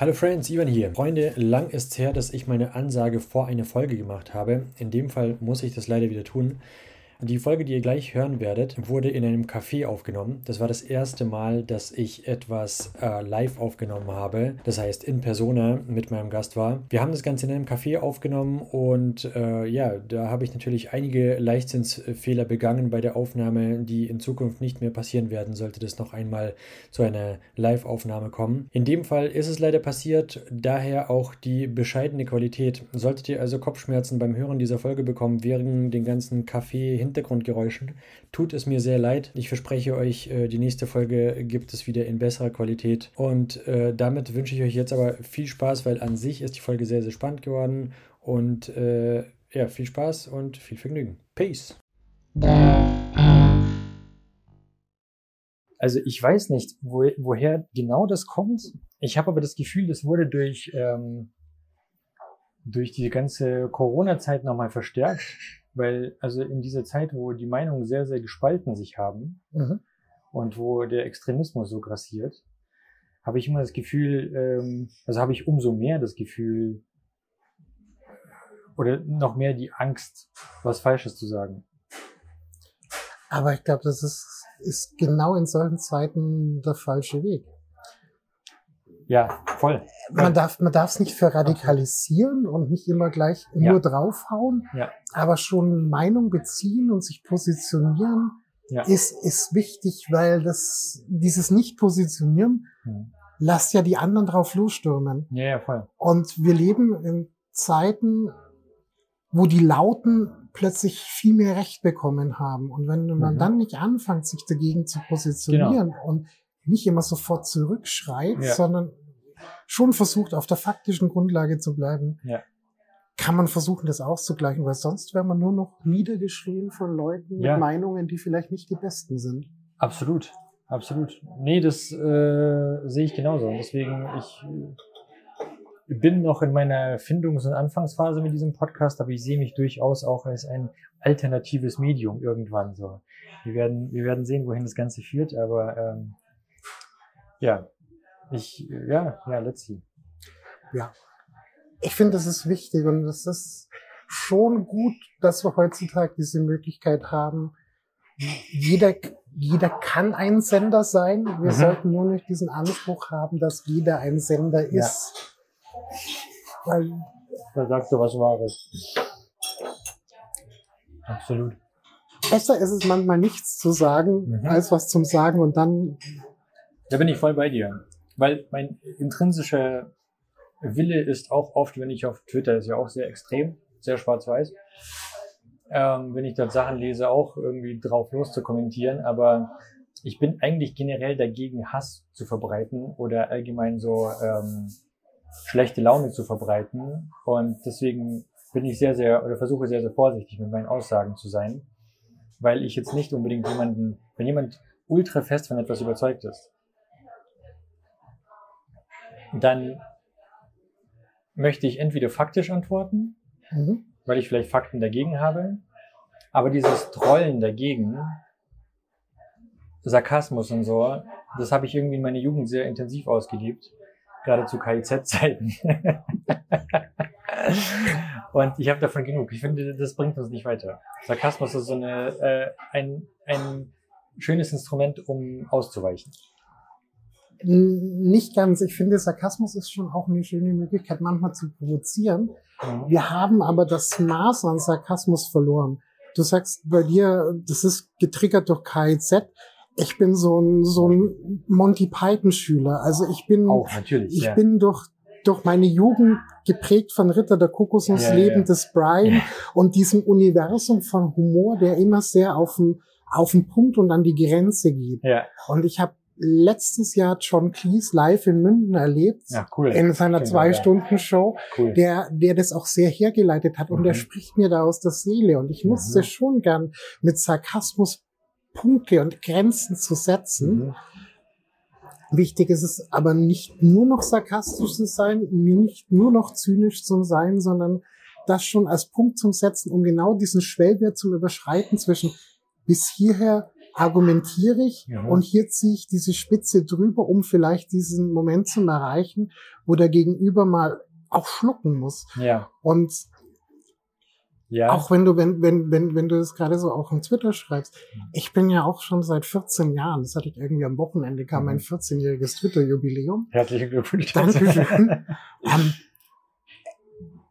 Hallo Friends, Ivan hier. Freunde, lang ist her, dass ich meine Ansage vor eine Folge gemacht habe. In dem Fall muss ich das leider wieder tun. Die Folge, die ihr gleich hören werdet, wurde in einem Café aufgenommen. Das war das erste Mal, dass ich etwas äh, live aufgenommen habe. Das heißt, in Persona mit meinem Gast war. Wir haben das Ganze in einem Café aufgenommen und äh, ja, da habe ich natürlich einige Leichtsinnsfehler begangen bei der Aufnahme, die in Zukunft nicht mehr passieren werden, sollte das noch einmal zu einer Live-Aufnahme kommen. In dem Fall ist es leider passiert, daher auch die bescheidene Qualität. Solltet ihr also Kopfschmerzen beim Hören dieser Folge bekommen, wegen den ganzen Kaffee Hintergrundgeräuschen. Tut es mir sehr leid. Ich verspreche euch, äh, die nächste Folge gibt es wieder in besserer Qualität. Und äh, damit wünsche ich euch jetzt aber viel Spaß, weil an sich ist die Folge sehr, sehr spannend geworden. Und äh, ja, viel Spaß und viel Vergnügen. Peace. Also ich weiß nicht, wo, woher genau das kommt. Ich habe aber das Gefühl, das wurde durch, ähm, durch die ganze Corona-Zeit nochmal verstärkt. Weil, also in dieser Zeit, wo die Meinungen sehr, sehr gespalten sich haben mhm. und wo der Extremismus so grassiert, habe ich immer das Gefühl, ähm, also habe ich umso mehr das Gefühl, oder noch mehr die Angst, was Falsches zu sagen. Aber ich glaube, das ist, ist genau in solchen Zeiten der falsche Weg. Ja, voll. Man darf man darf es nicht verradikalisieren und nicht immer gleich ja. nur draufhauen, ja. aber schon Meinung beziehen und sich positionieren ja. ist ist wichtig, weil das dieses nicht positionieren hm. lasst ja die anderen drauf losstürmen. Ja, ja, voll. Und wir leben in Zeiten, wo die Lauten plötzlich viel mehr Recht bekommen haben. Und wenn man mhm. dann nicht anfängt, sich dagegen zu positionieren genau. und nicht immer sofort zurückschreit, ja. sondern schon versucht, auf der faktischen Grundlage zu bleiben, ja. kann man versuchen, das auszugleichen, weil sonst wäre man nur noch niedergeschrien von Leuten ja. mit Meinungen, die vielleicht nicht die besten sind. Absolut, absolut. Nee, das äh, sehe ich genauso. deswegen, ich äh, bin noch in meiner Findungs- und Anfangsphase mit diesem Podcast, aber ich sehe mich durchaus auch als ein alternatives Medium irgendwann so. Wir werden, wir werden sehen, wohin das Ganze führt, aber ähm, ja, ich, ja, ja, let's see. Ja. Ich finde, das ist wichtig und es ist schon gut, dass wir heutzutage diese Möglichkeit haben. Jeder, jeder kann ein Sender sein. Wir mhm. sollten nur nicht diesen Anspruch haben, dass jeder ein Sender ist. Ja. Weil, da sagst du was Wahres. Absolut. Besser ist es manchmal nichts zu sagen, mhm. als was zum Sagen und dann. Da bin ich voll bei dir. Weil mein intrinsischer Wille ist auch oft, wenn ich auf Twitter, ist ja auch sehr extrem, sehr schwarz-weiß, ähm, wenn ich dort Sachen lese, auch irgendwie drauf los zu kommentieren, aber ich bin eigentlich generell dagegen, Hass zu verbreiten oder allgemein so ähm, schlechte Laune zu verbreiten. Und deswegen bin ich sehr, sehr oder versuche sehr, sehr vorsichtig mit meinen Aussagen zu sein, weil ich jetzt nicht unbedingt jemanden, wenn jemand ultra fest von etwas überzeugt ist, dann möchte ich entweder faktisch antworten, mhm. weil ich vielleicht Fakten dagegen habe, aber dieses Trollen dagegen, Sarkasmus und so, das habe ich irgendwie in meiner Jugend sehr intensiv ausgelebt, gerade zu KIZ-Zeiten. und ich habe davon genug. Ich finde, das bringt uns nicht weiter. Sarkasmus ist so eine, äh, ein, ein schönes Instrument, um auszuweichen. Nicht ganz. Ich finde, Sarkasmus ist schon auch eine schöne Möglichkeit, manchmal zu provozieren. Mhm. Wir haben aber das Maß an Sarkasmus verloren. Du sagst bei dir, das ist getriggert durch KIZ. Ich bin so ein, so ein Monty Python Schüler. Also ich bin, natürlich, ich ja. bin durch, durch meine Jugend geprägt von Ritter der Kokosnuss, ja, Leben des Brian und diesem Universum von Humor, der immer sehr auf den, auf den Punkt und an die Grenze geht. Ja. Und ich habe letztes Jahr John Cleese live in München erlebt. Ja, cool. In seiner Zwei-Stunden-Show, cool. der, der das auch sehr hergeleitet hat. Und der mhm. spricht mir da aus der Seele. Und ich nutze mhm. schon gern mit Sarkasmus Punkte und Grenzen zu setzen. Mhm. Wichtig ist es aber nicht nur noch sarkastisch zu sein, nicht nur noch zynisch zu sein, sondern das schon als Punkt zum Setzen, um genau diesen Schwellwert zu überschreiten zwischen bis hierher argumentiere ich ja. und hier ziehe ich diese Spitze drüber, um vielleicht diesen Moment zu erreichen, wo der Gegenüber mal auch schlucken muss. Ja. Und ja. auch wenn du, wenn, wenn, wenn, wenn du das gerade so auch in Twitter schreibst, ich bin ja auch schon seit 14 Jahren, das hatte ich irgendwie am Wochenende, kam mein 14-jähriges Twitter-Jubiläum. Herzlichen Glückwunsch. Dankeschön. ähm,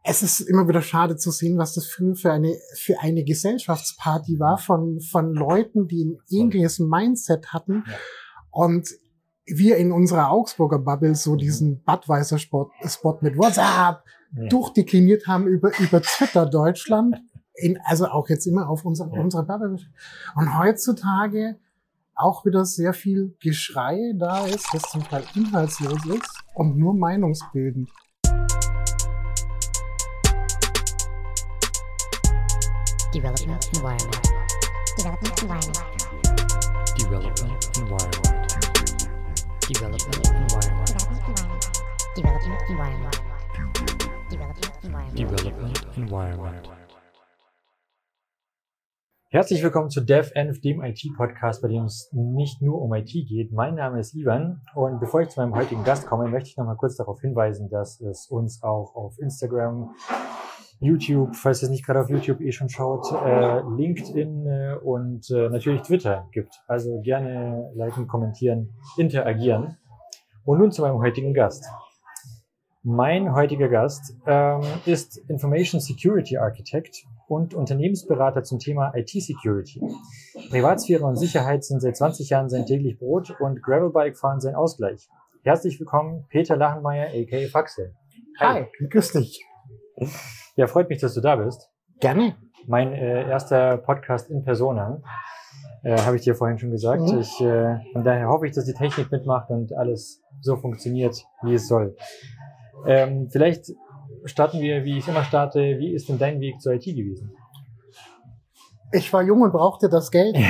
es ist immer wieder schade zu sehen, was das früher für eine, für eine Gesellschaftsparty war von, von Leuten, die ein ähnliches Mindset hatten. Ja. Und wir in unserer Augsburger Bubble so diesen Budweiser-Spot Spot mit WhatsApp Ja. durchdekliniert haben über, über Twitter Deutschland. In, also auch jetzt immer auf unserer, Ja. unserer Bubble. Und heutzutage auch wieder sehr viel Geschrei da ist, das zum Teil inhaltslos ist und nur meinungsbildend. Development environment. Development environment. Development Environment. Development Environment. Development environment. Development environment. Development Environment. Herzlich willkommen zu DevEnv, dem IT-Podcast, bei dem es nicht nur um IT geht. Mein Name ist Ivan und bevor ich zu meinem heutigen Gast komme, möchte ich noch mal kurz darauf hinweisen, dass es uns auch auf Instagram, YouTube, falls ihr es nicht gerade auf YouTube eh schon schaut, äh, LinkedIn äh, und äh, natürlich Twitter gibt. Also gerne liken, kommentieren, interagieren. Und nun zu meinem heutigen Gast. Mein heutiger Gast ähm, ist Information Security Architect und Unternehmensberater zum Thema IT Security. Privatsphäre und Sicherheit sind seit 20 Jahren sein täglich Brot und Gravelbike fahren sein Ausgleich. Herzlich willkommen, Peter Lachenmeier, a.k.a. Faxe. Hi, grüß dich. Ja, freut mich, dass du da bist. Gerne. Mein äh, erster Podcast in Persona, äh, habe ich dir vorhin schon gesagt. Mhm. Ich, äh, von daher hoffe ich, dass die Technik mitmacht und alles so funktioniert, wie es soll. Ähm, vielleicht starten wir, wie ich immer starte. Wie ist denn dein Weg zur IT gewesen? Ich war jung und brauchte das Geld.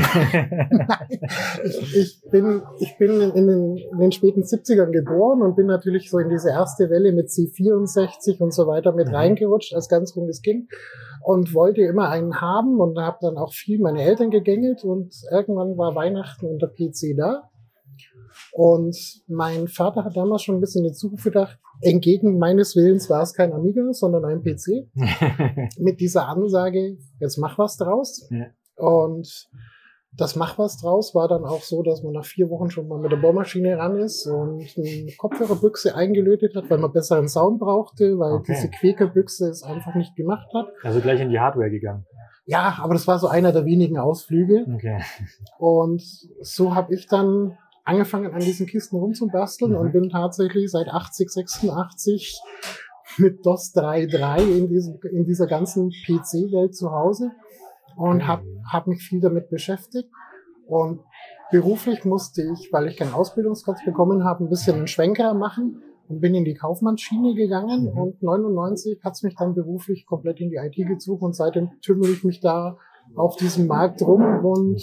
Ich, ich bin, ich bin in den, in den späten 70ern geboren und bin natürlich so in diese erste Welle mit C64 und so weiter mit Mhm. reingerutscht als ganz junges Kind und wollte immer einen haben und habe dann auch viel meine Eltern gegängelt und irgendwann war Weihnachten und der PC da. Und mein Vater hat damals schon ein bisschen in die Zukunft gedacht. Entgegen meines Willens war es kein Amiga, sondern ein PC mit dieser Ansage, jetzt mach was draus. Ja. Und das Mach was draus war dann auch so, dass man nach vier Wochen schon mal mit der Bohrmaschine ran ist und eine Kopfhörerbüchse eingelötet hat, weil man besseren Sound brauchte, weil Okay. diese Quäkerbüchse es einfach nicht gemacht hat. also gleich in die Hardware gegangen. Ja, aber das war so einer der wenigen Ausflüge. Okay. Und so habe ich dann angefangen, an diesen Kisten rumzubasteln Mhm. und bin tatsächlich seit 80, 86 mit DOS 3.3 in, diesem, in dieser ganzen PC-Welt zu Hause und habe hab mich viel damit beschäftigt. Und beruflich musste ich, weil ich keinen Ausbildungsplatz bekommen habe, ein bisschen einen Schwenker machen und bin in die Kaufmannsschiene gegangen. Mhm. Und 99 hat's mich dann beruflich komplett in die IT gezogen und seitdem tümmel ich mich da auf diesem Markt rum und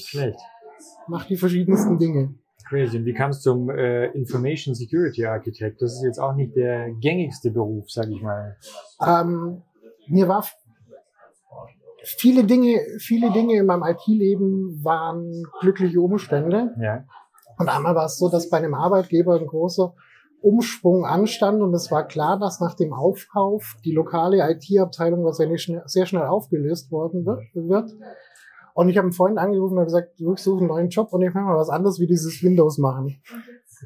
mache die verschiedensten Dinge. Crazy. Und wie kam es zum äh, Information Security Architect? Das ist jetzt auch nicht der gängigste Beruf, sag ich mal. Ähm, mir war viele Dinge, viele Dinge in meinem IT-Leben waren glückliche Umstände. Ja. Und einmal war es so, dass bei einem Arbeitgeber ein großer Umschwung anstand und es war klar, dass nach dem Aufkauf die lokale IT-Abteilung wahrscheinlich sehr schnell aufgelöst worden wird. Und ich habe einen Freund angerufen und gesagt, ich suche einen neuen Job und ich mache mal was anderes wie dieses Windows machen.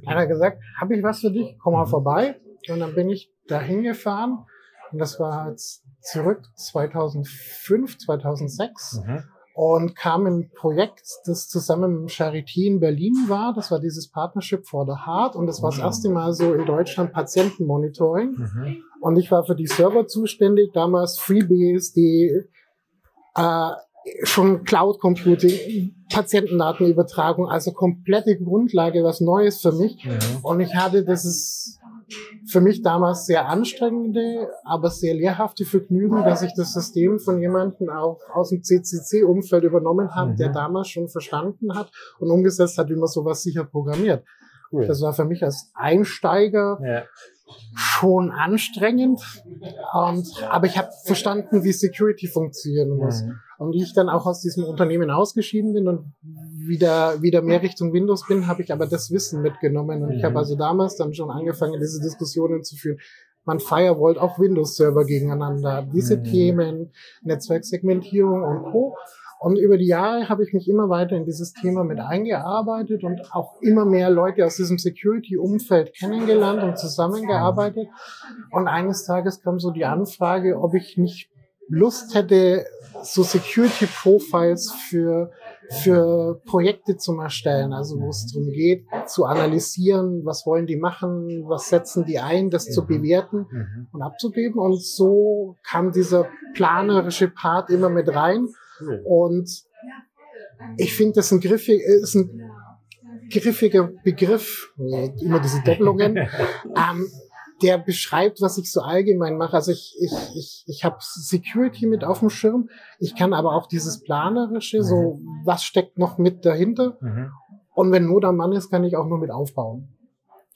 Dann hat er gesagt, habe ich was für dich? Komm mal vorbei. Und dann bin ich da hingefahren und das war jetzt zurück 2005, 2006 Mhm. und kam in ein Projekt, das zusammen mit Charité in Berlin war. Das war dieses Partnership for the Heart und das war das erste Mal so in Deutschland Patientenmonitoring. Mhm. Und ich war für die Server zuständig, damals FreeBSD, äh, schon Cloud Computing, Patientendatenübertragung, also komplette Grundlage, was Neues für mich. Mhm. Und ich hatte dieses für mich damals sehr anstrengende, aber sehr lehrhafte Vergnügen, dass ich das System von jemandem auch aus dem CCC-Umfeld übernommen habe, Mhm. der damals schon verstanden hat und umgesetzt hat, wie man sowas sicher programmiert. Cool. Das war für mich als Einsteiger ja. Schon anstrengend. Und, aber ich habe verstanden, wie Security funktionieren muss. Mhm. Und wie ich dann auch aus diesem Unternehmen ausgeschieden bin und wieder, wieder mehr Richtung Windows bin, habe ich aber das Wissen mitgenommen. Und ich habe Mhm. also damals dann schon angefangen, diese Diskussionen zu führen. Man firewallt auch Windows-Server gegeneinander. Diese Mhm. Themen, Netzwerksegmentierung und Co. Und über die Jahre habe ich mich immer weiter in dieses Thema mit eingearbeitet und auch immer mehr Leute aus diesem Security-Umfeld kennengelernt und zusammengearbeitet. Und eines Tages kam so die Anfrage, ob ich nicht Lust hätte, so Security Profiles für, für Projekte zu erstellen. Also wo es darum geht, zu analysieren, was wollen die machen, was setzen die ein, das zu Mhm. bewerten Mhm. und abzugeben. Und so kam dieser planerische Part immer mit rein. Cool. Und ich finde, das ein griffig, ist ein griffiger Begriff, äh, immer diese Doppelungen, ähm, der beschreibt, was ich so allgemein mache. Also ich, ich, ich, ich habe Security mit auf dem Schirm. Ich kann aber auch dieses Planerische, so was steckt noch mit dahinter. Mhm. Und wenn Not am Mann ist, kann ich auch nur mit aufbauen.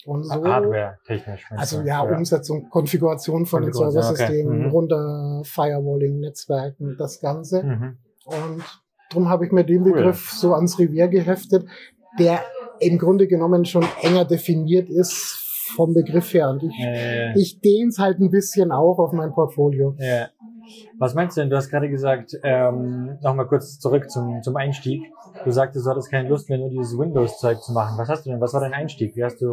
Und so, Hardware-technisch. meinst also du? ja, Umsetzung, Konfiguration von den Konfiguration, okay. Serversystemen, Mhm. runter Firewalling, Netzwerken, das Ganze. Mhm. Und darum habe ich mir den Cool. Begriff so ans Revier geheftet, der im Grunde genommen schon enger definiert ist vom Begriff her. Und ich, Äh, ich dehne es halt ein bisschen auch auf mein Portfolio. Ja. Was meinst du denn? Du hast gerade gesagt, ähm, nochmal kurz zurück zum, zum Einstieg. Du sagtest, du hattest keine Lust mehr, nur dieses Windows-Zeug zu machen. Was hast du denn? Was war dein Einstieg? Wie hast du,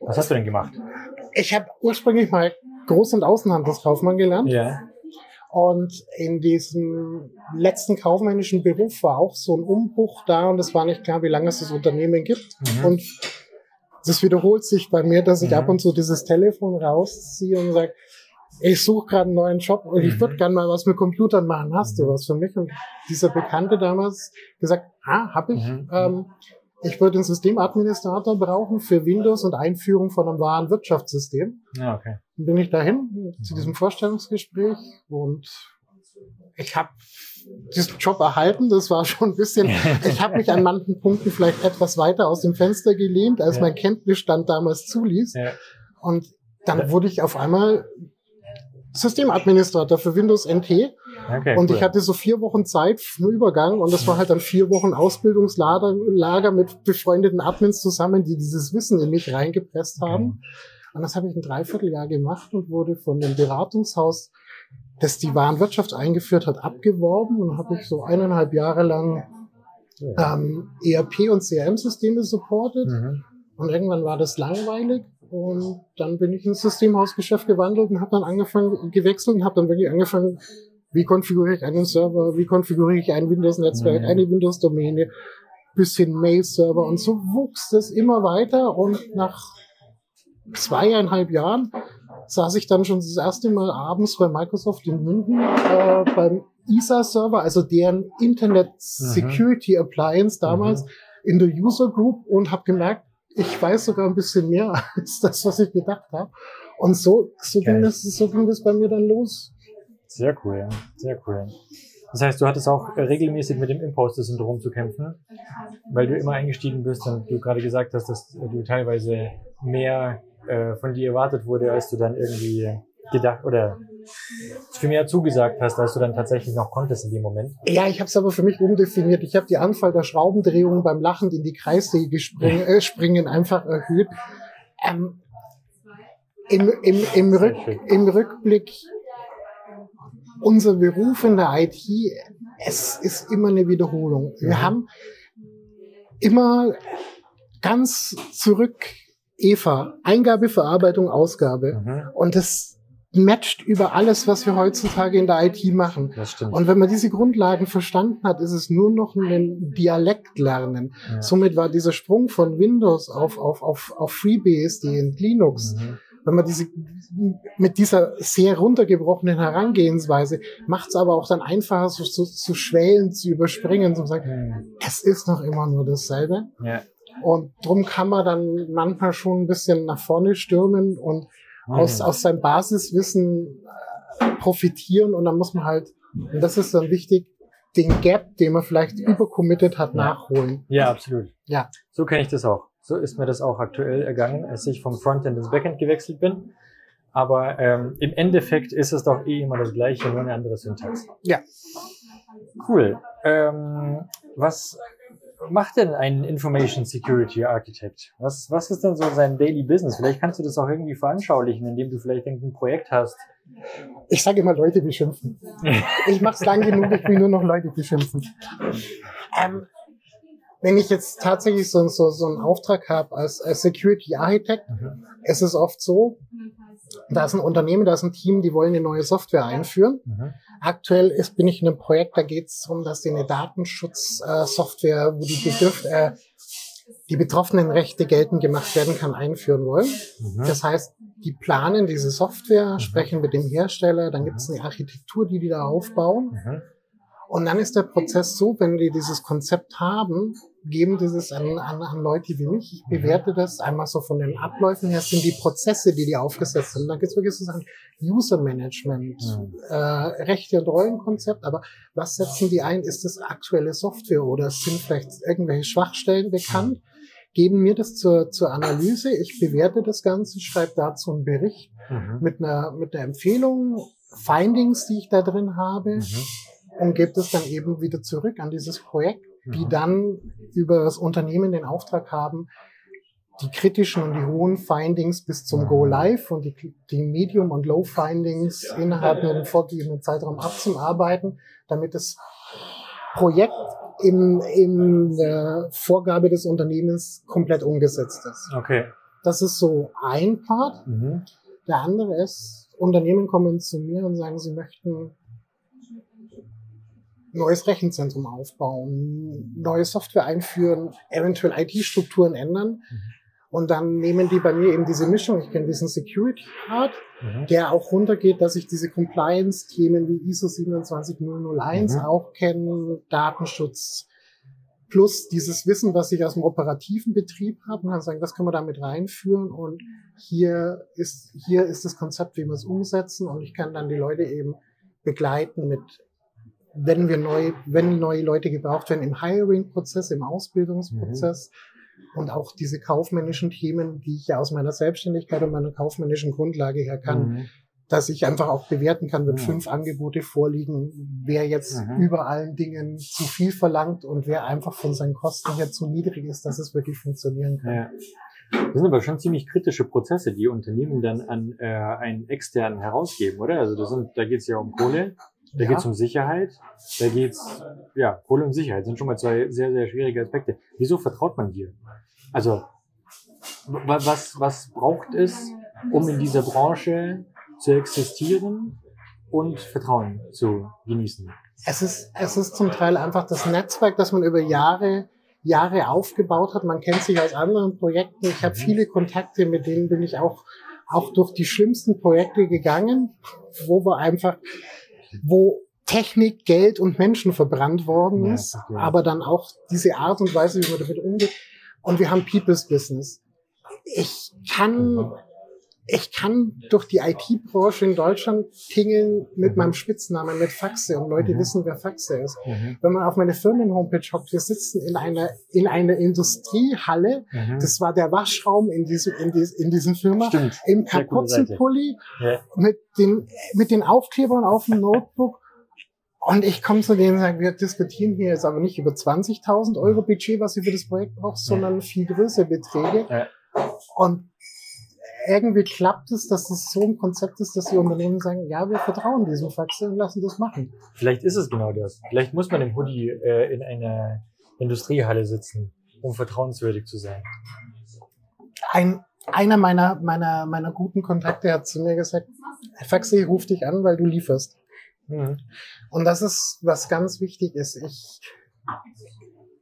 was hast du denn gemacht? Ich habe ursprünglich mal Groß- und Außenhandelskaufmann gelernt. Ja. Und in diesem letzten kaufmännischen Beruf war auch so ein Umbruch da und es war nicht klar, wie lange es das Unternehmen gibt. Mhm. Und das wiederholt sich bei mir, dass ich Mhm. ab und zu dieses Telefon rausziehe und sage, ich suche gerade einen neuen Job und ich Mhm. würde gerne mal was mit Computern machen. Hast du Mhm. was für mich? Und dieser Bekannte damals gesagt, ah, hab ich. Mhm. Ähm, ich würde einen Systemadministrator brauchen für Windows und Einführung von einem wahren Wirtschaftssystem. Ja, okay. Dann bin ich dahin zu diesem Vorstellungsgespräch und ich habe diesen Job erhalten. Das war schon ein bisschen, ich habe mich an manchen Punkten vielleicht etwas weiter aus dem Fenster gelehnt, als Ja. mein Kenntnisstand damals zuließ. Ja. Und dann wurde ich auf einmal Systemadministrator für Windows NT. Okay, Und cool. ich hatte so vier Wochen Zeit für Übergang und das war halt dann vier Wochen Ausbildungslager Lager mit befreundeten Admins zusammen, die dieses Wissen in mich reingepresst haben. Und das habe ich ein Dreivierteljahr gemacht und wurde von dem Beratungshaus, das die Warenwirtschaft eingeführt hat, abgeworben und habe ich so eineinhalb Jahre lang ähm, ERP und CRM-Systeme supportet. Mhm. Und irgendwann war das langweilig und dann bin ich ins Systemhausgeschäft gewandelt und habe dann angefangen, gewechselt und habe dann wirklich angefangen, wie konfiguriere ich einen Server, wie konfiguriere ich ein Windows-Netzwerk, Mhm. eine Windows-Domäne, bisschen Mail-Server und so wuchs das immer weiter und nach zweieinhalb Jahren saß ich dann schon das erste Mal abends bei Microsoft in München äh, beim ISA-Server, also deren Internet Security Appliance damals Mhm. in der User Group und habe gemerkt, ich weiß sogar ein bisschen mehr als das, was ich gedacht habe. Und so, so, ging das, so ging das bei mir dann los. Sehr cool, ja. sehr cool. Das heißt, du hattest auch äh, regelmäßig mit dem Imposter-Syndrom zu kämpfen, weil du immer eingestiegen bist und du gerade gesagt hast, dass äh, du teilweise mehr äh, von dir erwartet wurde, als du dann irgendwie gedacht oder für mehr zugesagt hast, als du dann tatsächlich noch konntest in dem Moment. Ja, ich habe es aber für mich umdefiniert. Ich habe die Anzahl der Schraubendrehungen beim Lachen in die Kreissäge springen, äh, springen einfach erhöht. Ähm, im, im, im, Rück. Im Rückblick, unser Beruf in der IT, es ist immer eine Wiederholung. Wir Mhm. haben immer ganz zurück Eva, Eingabe, Verarbeitung, Ausgabe. Mhm. Und das matcht über alles, was wir heutzutage in der IT machen. Und wenn man diese Grundlagen verstanden hat, ist es nur noch ein Dialekt lernen. ja. Somit war dieser Sprung von Windows auf, auf, auf, auf FreeBSD und Linux, Mhm. Wenn man diese, mit dieser sehr runtergebrochenen Herangehensweise, macht es aber auch dann einfacher, so, so, so Schwellen zu überspringen, zu sagen, Mhm. es ist noch immer nur dasselbe. Ja. Und drum kann man dann manchmal schon ein bisschen nach vorne stürmen und aus, Mhm. aus seinem Basiswissen äh, profitieren und dann muss man halt, und das ist dann wichtig, den Gap, den man vielleicht übercommitted hat, Ja. nachholen. Ja, absolut. Ja. So kenne ich das auch. So ist mir das auch aktuell ergangen, als ich vom Frontend ins Backend gewechselt bin. Aber ähm, im Endeffekt ist es doch eh immer das Gleiche, nur eine andere Syntax. Ja. Cool. Ähm, was macht denn ein Information Security Architect? Was, was ist denn so sein Daily Business? Vielleicht kannst du das auch irgendwie veranschaulichen, indem du vielleicht ein Projekt hast. Ich sage immer Leute beschimpfen. ich mache es lang genug, ich will nur noch Leute beschimpfen. Ähm, wenn ich jetzt tatsächlich so, so, so einen Auftrag habe als, als Security Architect, mhm. es ist oft so, da ist ein Unternehmen, da ist ein Team, die wollen eine neue Software einführen. Mhm. Aktuell ist, bin ich in einem Projekt, da geht es darum, dass die eine Datenschutzsoftware, äh, wo die Begriff, äh, die betroffenen Rechte geltend gemacht werden kann, einführen wollen. Mhm. Das heißt, die planen diese Software, mhm. sprechen mit dem Hersteller, dann gibt es eine Architektur, die die da aufbauen. Mhm. Und dann ist der Prozess so, wenn die dieses Konzept haben, geben dieses an, an, an Leute wie mich. Ich bewerte das einmal so von den Abläufen her, sind die Prozesse, die die aufgesetzt sind. Dann gibt es wirklich so Sachen, User Management, mhm. äh, Rechte- und Rollenkonzept, aber was setzen die ein? Ist das aktuelle Software oder sind vielleicht irgendwelche Schwachstellen bekannt? Geben mir das zur, zur Analyse, ich bewerte das Ganze, schreibe dazu einen Bericht mhm. mit, einer, mit einer Empfehlung, Findings, die ich da drin habe. Mhm und gebe das dann eben wieder zurück an dieses Projekt, die mhm. dann über das Unternehmen den Auftrag haben, die kritischen und die hohen Findings bis zum Go Live und die, die Medium- und Low-Findings innerhalb einem vorgegebenen Zeitraum abzuarbeiten, damit das Projekt im, im der Vorgabe des Unternehmens komplett umgesetzt ist. Okay. Das ist so ein Part. Mhm. Der andere ist, Unternehmen kommen zu mir und sagen, sie möchten neues Rechenzentrum aufbauen, neue Software einführen, eventuell IT-Strukturen ändern. Mhm. Und dann nehmen die bei mir eben diese Mischung. Ich kenne diesen Security Part, mhm. der auch runtergeht, dass ich diese Compliance-Themen wie ISO 27001 mhm. auch kenne, Datenschutz, plus dieses Wissen, was ich aus dem operativen Betrieb habe und dann sagen, das können wir damit reinführen und hier ist, hier ist das Konzept, wie wir es umsetzen und ich kann dann die Leute eben begleiten mit wenn wir neu, wenn neue Leute gebraucht werden im Hiring-Prozess, im Ausbildungsprozess mhm. und auch diese kaufmännischen Themen, die ich ja aus meiner Selbstständigkeit und meiner kaufmännischen Grundlage her kann, mhm. dass ich einfach auch bewerten kann, wenn mhm. fünf Angebote vorliegen, wer jetzt mhm. über allen Dingen zu viel verlangt und wer einfach von seinen Kosten her zu niedrig ist, dass es wirklich funktionieren kann. Ja. Das sind aber schon ziemlich kritische Prozesse, die Unternehmen dann an äh, einen externen herausgeben, oder? Also das sind, da geht es ja um Kohle, da ja. geht es um Sicherheit, da geht es, ja, Kohle und Sicherheit sind schon mal zwei sehr, sehr schwierige Aspekte. Wieso vertraut man dir? Also, was, was braucht es, um in dieser Branche zu existieren und Vertrauen zu genießen? Es ist, es ist zum Teil einfach das Netzwerk, das man über Jahre, Jahre aufgebaut hat. Man kennt sich aus anderen Projekten. Ich habe mhm. viele Kontakte, mit denen bin ich auch, auch durch die schlimmsten Projekte gegangen, wo wir einfach wo Technik, Geld und Menschen verbrannt worden ist, ja, aber dann auch diese Art und Weise, wie man damit umgeht. Und wir haben People's Business. Ich kann mhm ich kann durch die IT-Branche in Deutschland tingeln mit mhm. meinem Spitznamen, mit Faxe und Leute mhm. wissen, wer Faxe ist. Mhm. Wenn man auf meine Firmen-Homepage hockt, wir sitzen in einer, in einer Industriehalle, mhm. das war der Waschraum in diesem, in, dies, in diesem Firma, Stimmt. im Kapuzenpulli, ja. mit den, mit den Aufklebern auf dem Notebook und ich komme zu denen und sage, wir diskutieren hier jetzt aber nicht über 20.000 Euro Budget, was ihr für das Projekt braucht, sondern viel größere Beträge. Ja. Und irgendwie klappt es, dass das so ein Konzept ist, dass die Unternehmen sagen, ja, wir vertrauen diesem Faxe und lassen das machen. Vielleicht ist es genau das. Vielleicht muss man im Hoodie äh, in einer Industriehalle sitzen, um vertrauenswürdig zu sein. Ein, einer meiner, meiner, meiner guten Kontakte hat zu mir gesagt, Faxe, ruf dich an, weil du lieferst. Mhm. Und das ist, was ganz wichtig ist. Ich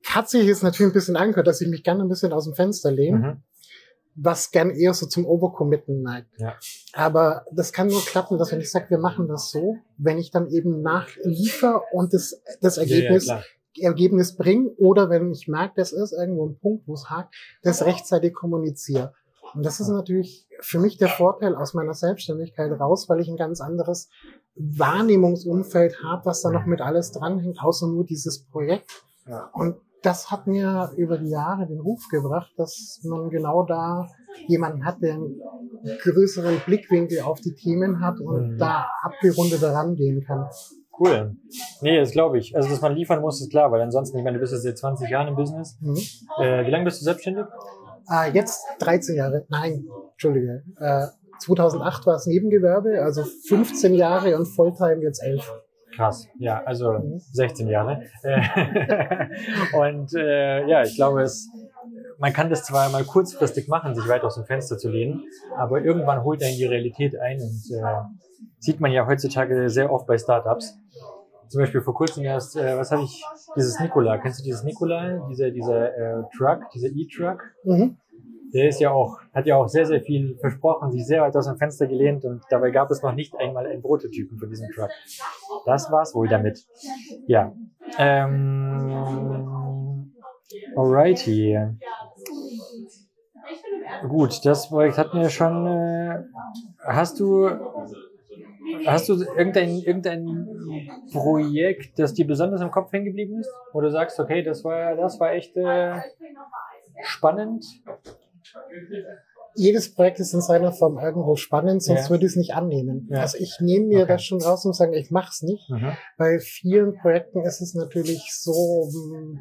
hat sich jetzt natürlich ein bisschen angehört, dass ich mich gerne ein bisschen aus dem Fenster lehne. Mhm was gern eher so zum Overcommitten neigt. Ja. Aber das kann nur klappen, dass wenn ich sage, wir machen das so, wenn ich dann eben nachliefer und das, das Ergebnis, ja, ja, Ergebnis bringe oder wenn ich merke, das ist irgendwo ein Punkt, wo es hakt, das rechtzeitig kommuniziere. Und das ist natürlich für mich der Vorteil aus meiner Selbstständigkeit raus, weil ich ein ganz anderes Wahrnehmungsumfeld habe, was da noch mit alles dranhängt, außer nur dieses Projekt. Ja. Und das hat mir über die Jahre den Ruf gebracht, dass man genau da jemanden hat, der einen größeren Blickwinkel auf die Themen hat und mhm. da abgerundet herangehen kann. Cool. Nee, das glaube ich. Also, dass man liefern muss, ist klar, weil ansonsten, ich meine, du bist jetzt seit 20 Jahren im Business. Mhm. Äh, wie lange bist du selbstständig? Ah, jetzt 13 Jahre. Nein, Entschuldige. Äh, 2008 war es Nebengewerbe, also 15 Jahre und Volltime jetzt 11. Krass, ja, also Mhm. 16 Jahre. Äh, und äh, ja, ich glaube, es, man kann das zwar mal kurzfristig machen, sich weit aus dem Fenster zu lehnen, aber irgendwann holt einen die Realität ein und äh, sieht man ja heutzutage sehr oft bei Startups. Zum Beispiel vor kurzem erst, äh, was habe ich, dieses Nikola, kennst du dieses Nikola, dieser, dieser äh, Truck, dieser E-Truck? Mhm. Der ist ja auch, hat ja auch sehr, sehr viel versprochen, sich sehr weit aus dem Fenster gelehnt und dabei gab es noch nicht einmal einen Prototypen von diesem Truck. Das war's wohl damit. Ja. Ähm, alrighty. Gut, das Projekt hatten wir schon. Äh, hast du hast du irgendein, irgendein Projekt, das dir besonders im Kopf hängen geblieben ist? Wo du sagst, okay, das war, das war echt äh, spannend. Jedes Projekt ist in seiner Form irgendwo spannend, sonst Ja. würde ich es nicht annehmen. Ja. Also ich nehme mir Okay. das schon raus und sage, ich mache es nicht. Mhm. Bei vielen Projekten ist es natürlich so, mh,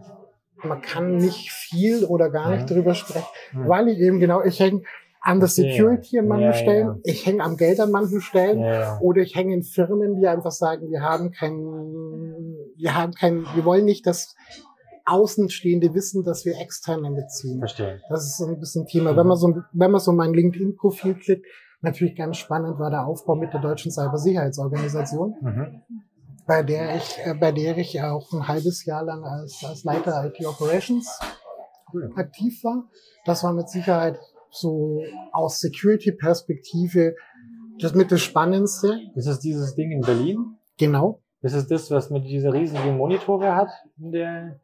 man kann nicht viel oder gar nicht Ja. drüber sprechen, weil ich eben genau, ich hänge an der. Security an manchen Stellen, ich hänge am Geld an manchen Stellen. Oder ich hänge in Firmen, die einfach sagen, wir haben kein, wir haben kein, wir wollen nicht, dass Außenstehende wissen, dass wir externe beziehen. Verstehe. Das ist so ein bisschen Thema. Wenn man so, wenn man so mein LinkedIn-Profil klickt, natürlich ganz spannend war der Aufbau mit der Deutschen Cybersicherheitsorganisation, Mhm. bei der ich, äh, bei der ich auch ein halbes Jahr lang als, als Leiter IT Operations Cool. aktiv war. Das war mit Sicherheit so aus Security-Perspektive das mit das Spannendste. Ist es dieses Ding in Berlin? Genau. Ist es das, was mit dieser riesigen Monitore hat in der,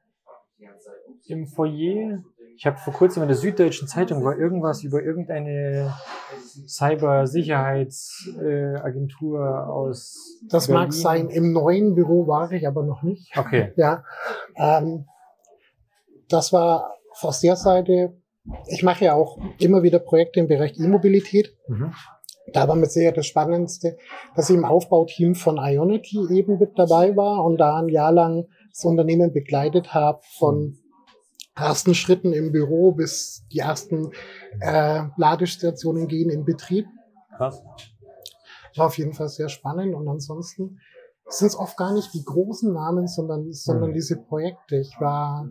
im Foyer? Ich habe vor kurzem in der Süddeutschen Zeitung war irgendwas über irgendeine Cybersicherheitsagentur aus. Das Berlin. mag sein. Im neuen Büro war ich aber noch nicht. Okay. Ja. Ähm, das war aus der Seite, ich mache ja auch immer wieder Projekte im Bereich E-Mobilität. Mhm. Da war mit Sicherheit das Spannendste, dass ich im Aufbauteam von Ionity eben mit dabei war und da ein Jahr lang das Unternehmen begleitet habe von ersten Schritten im Büro bis die ersten äh, Ladestationen gehen in Betrieb. Krass. War auf jeden Fall sehr spannend und ansonsten sind es oft gar nicht die großen Namen, sondern, sondern Mhm. diese Projekte. Ich war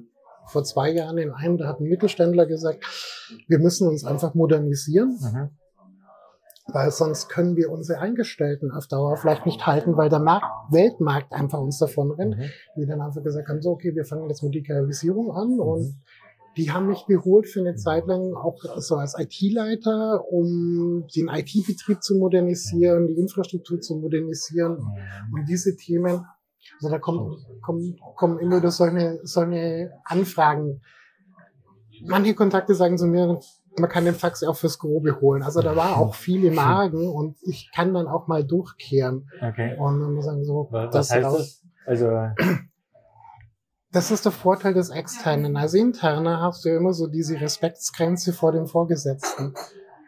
vor zwei Jahren in einem, da hat ein Mittelständler gesagt, wir müssen uns einfach modernisieren, Mhm. Weil sonst können wir unsere Eingestellten auf Dauer vielleicht nicht halten, weil der Markt, Weltmarkt einfach uns davon rennt. Mhm. Die dann einfach gesagt haben, so, okay, wir fangen jetzt mit Digitalisierung an Mhm. und die haben mich geholt für eine Zeit lang auch so als IT-Leiter, um den IT-Betrieb zu modernisieren, die Infrastruktur zu modernisieren Mhm. und diese Themen. Also da kommen, kommen, kommen immer wieder solche, solche Anfragen. Manche Kontakte sagen zu mir, man kann den Fax auch fürs Grobe holen. Also da war auch viel im Magen und ich kann dann auch mal durchkehren. Okay. Und dann muss sagen so, Was, das was heißt das? Also, Das ist der Vorteil des Externen. Als Interner hast du ja immer so diese Respektsgrenze vor dem Vorgesetzten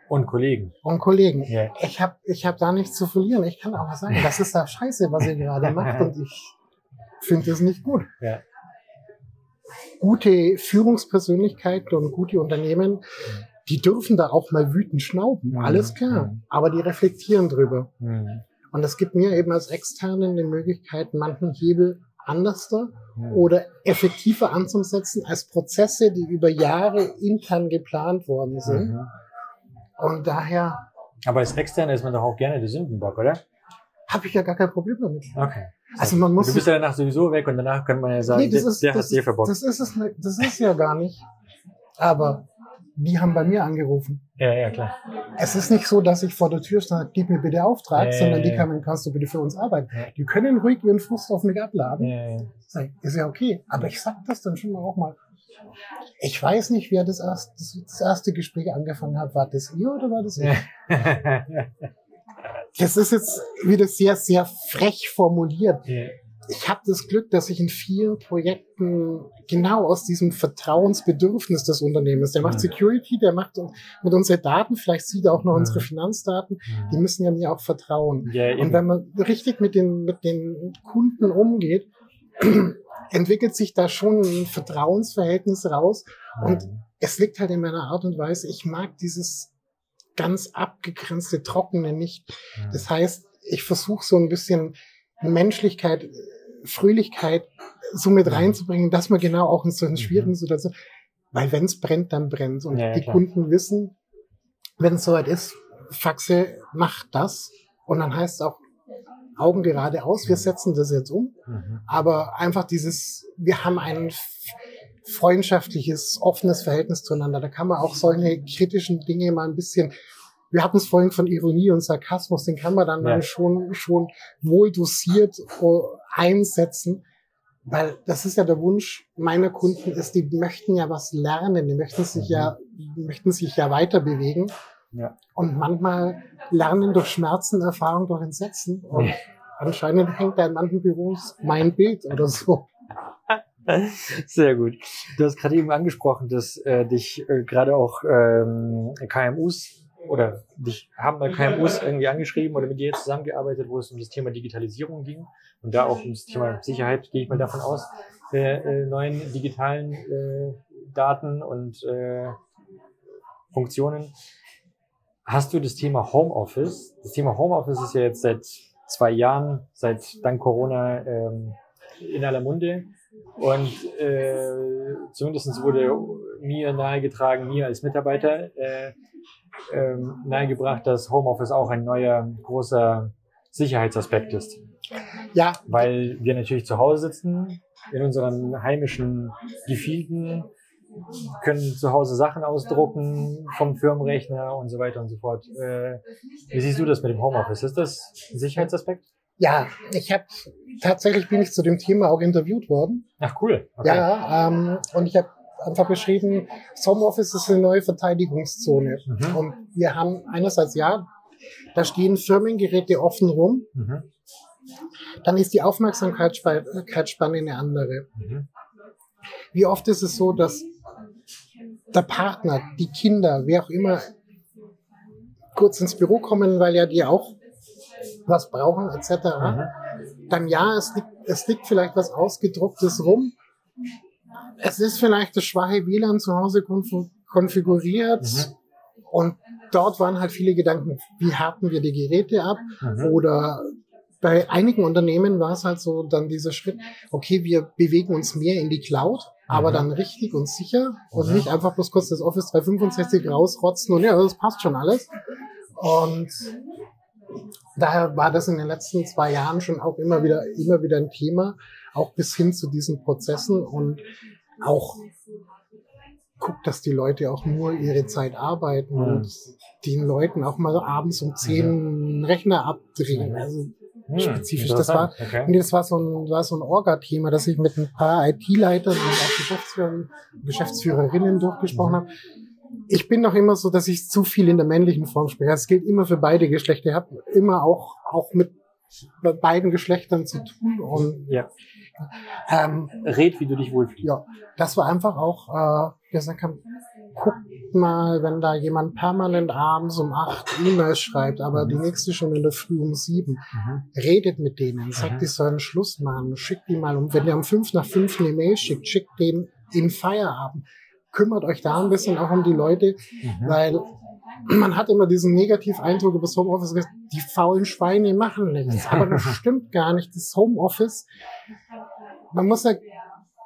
und Kollegen. und Kollegen. Ja. Ich habe ich hab da nichts zu verlieren. Ich kann aber sagen, das ist da scheiße, was ihr gerade macht und ich finde es nicht gut. Ja. Gute Führungspersönlichkeiten und gute Unternehmen, die dürfen da auch mal wütend schnauben. Mhm. Alles klar. Mhm. Aber die reflektieren drüber. Mhm. Und das gibt mir eben als Externen die Möglichkeit, manchen Hebel anders Mhm. oder effektiver anzusetzen als Prozesse, die über Jahre intern geplant worden sind. Und daher Aber als Externe ist man doch auch gerne der Sündenbock, oder? habe ich ja gar kein Problem damit. Okay. Also man muss du bist ja danach sowieso weg und danach kann man ja sagen, Nee, das der, ist, der das, hat dir ist, verbockt. das ist es. Das ist ja gar nicht. Aber die haben bei mir angerufen. ja, ja, klar. Es ist nicht so, dass ich vor der Tür stand, gib mir bitte Auftrag, Ja, ja, sondern die ja. kamen, kannst du bitte für uns arbeiten. Die können ruhig ihren Frust auf mich abladen. Ja, ja. Ist ja okay. Aber ich sag das dann schon mal auch mal. Ich weiß nicht, wer das erste, das erste Gespräch angefangen hat. War das ihr oder war das ich? Das ist jetzt wieder sehr, sehr frech formuliert. Ich habe das Glück, dass ich in vielen Projekten genau aus diesem Vertrauensbedürfnis des Unternehmens, der macht. Security, der macht mit unseren Daten, vielleicht sieht er auch noch unsere Finanzdaten, die müssen ja mir auch vertrauen. Ja. Und wenn man richtig mit den, mit den Kunden umgeht, entwickelt sich da schon ein Vertrauensverhältnis raus. Und es liegt halt in meiner Art und Weise, ich mag dieses ganz abgegrenzte, trockene nicht. Das heißt, ich versuche so ein bisschen Menschlichkeit, Fröhlichkeit so mit Mhm. reinzubringen, dass man genau auch in so einer Mhm. schwierigen Situation, weil wenn es brennt, dann brennt Und Ja, die klar. Kunden wissen, wenn es soweit ist, Faxe macht das. Und dann heißt es auch Augen geradeaus, wir setzen das jetzt um. Mhm. Aber einfach dieses, wir haben ein freundschaftliches, offenes Verhältnis zueinander. Da kann man auch solche kritischen Dinge mal ein bisschen, wir hatten es vorhin von Ironie und Sarkasmus, den kann man dann, Ja. dann schon, schon wohl dosiert äh, einsetzen. Weil das ist ja der Wunsch meiner Kunden ist, die möchten ja was lernen, die möchten sich ja, die möchten sich ja weiter bewegen. Ja. Und manchmal lernen durch Schmerzen, Erfahrung durch Entsetzen. Und Ja. anscheinend hängt da in manchen Büros mein Bild oder so. Sehr gut. Du hast gerade eben angesprochen, dass äh, dich äh, gerade auch ähm, KMUs oder dich haben mal KMUs irgendwie angeschrieben oder mit dir zusammengearbeitet, wo es um das Thema Digitalisierung ging und da auch um das Thema Sicherheit, gehe ich mal davon aus, der äh, neuen digitalen äh, Daten und äh, Funktionen. Hast du das Thema Homeoffice? Das Thema Homeoffice ist ja jetzt seit zwei Jahren, seit dank Corona ähm, in aller Munde. Und äh, zumindest wurde mir nahegetragen, mir als Mitarbeiter äh, ähm, nahegebracht, dass Homeoffice auch ein neuer großer Sicherheitsaspekt ist. Ja, Weil wir natürlich zu Hause sitzen, in unseren heimischen Gefilden, können zu Hause Sachen ausdrucken vom Firmenrechner und so weiter und so fort. Äh, wie siehst du das mit dem Homeoffice? Ist das ein Sicherheitsaspekt? ja, ich habe tatsächlich bin ich zu dem Thema auch interviewt worden. Ach cool. Okay. Ja, ähm, und ich habe einfach beschrieben, das Homeoffice ist eine neue Verteidigungszone. Mhm. Und wir haben einerseits ja, da stehen Firmengeräte offen rum, Mhm. dann ist die Aufmerksamkeitsspanne eine andere. Mhm. Wie oft ist es so, dass der Partner, die Kinder, wer auch immer, kurz ins Büro kommen, weil ja die auch was brauchen, etc. Mhm. Dann ja, es liegt, es liegt vielleicht was Ausgedrucktes rum. Es ist vielleicht das schwache WLAN zu Hause konf- konfiguriert. Mhm. Und dort waren halt viele Gedanken, wie härten wir die Geräte ab? Mhm. Oder bei einigen Unternehmen war es halt so dann dieser Schritt, okay, wir bewegen uns mehr in die Cloud, aber Mhm. dann richtig und sicher und Mhm. nicht einfach bloß kurz das Office 365 rausrotzen und ja, das passt schon alles. Und daher war das in den letzten zwei Jahren schon auch immer wieder, immer wieder ein Thema, auch bis hin zu diesen Prozessen und auch guckt, dass die Leute auch nur ihre Zeit arbeiten Mhm. und den Leuten auch mal abends um zehn einen Rechner abdrehen. Also Hm, spezifisch. Das war, interessant, und das war so ein, war so ein Orga-Thema, dass ich mit ein paar IT-Leitern und auch Geschäftsführern, Geschäftsführerinnen durchgesprochen Mhm. habe. Ich bin noch immer so, dass ich zu viel in der männlichen Form spreche. Das gilt immer für beide Geschlechter. Ich habe immer auch, auch mit beiden Geschlechtern zu tun. Und Ja. Ähm, Red, wie du dich wohlfühlst. ja, das war einfach auch, äh, gesagt haben, guckt mal, wenn da jemand permanent abends um acht E-Mails schreibt, aber Mhm. die nächste schon in der Früh um sieben. Mhm. Redet mit denen, sagt, Mhm. die sollen Schluss machen, schickt die mal um. Wenn ihr um fünf nach fünf eine Mail schickt, schickt den in Feierabend. Kümmert euch da ein bisschen auch um die Leute, Mhm. weil man hat immer diesen Negativeindruck über das Homeoffice, die faulen Schweine machen nichts. Aber das stimmt gar nicht. Das Homeoffice, man muss ja,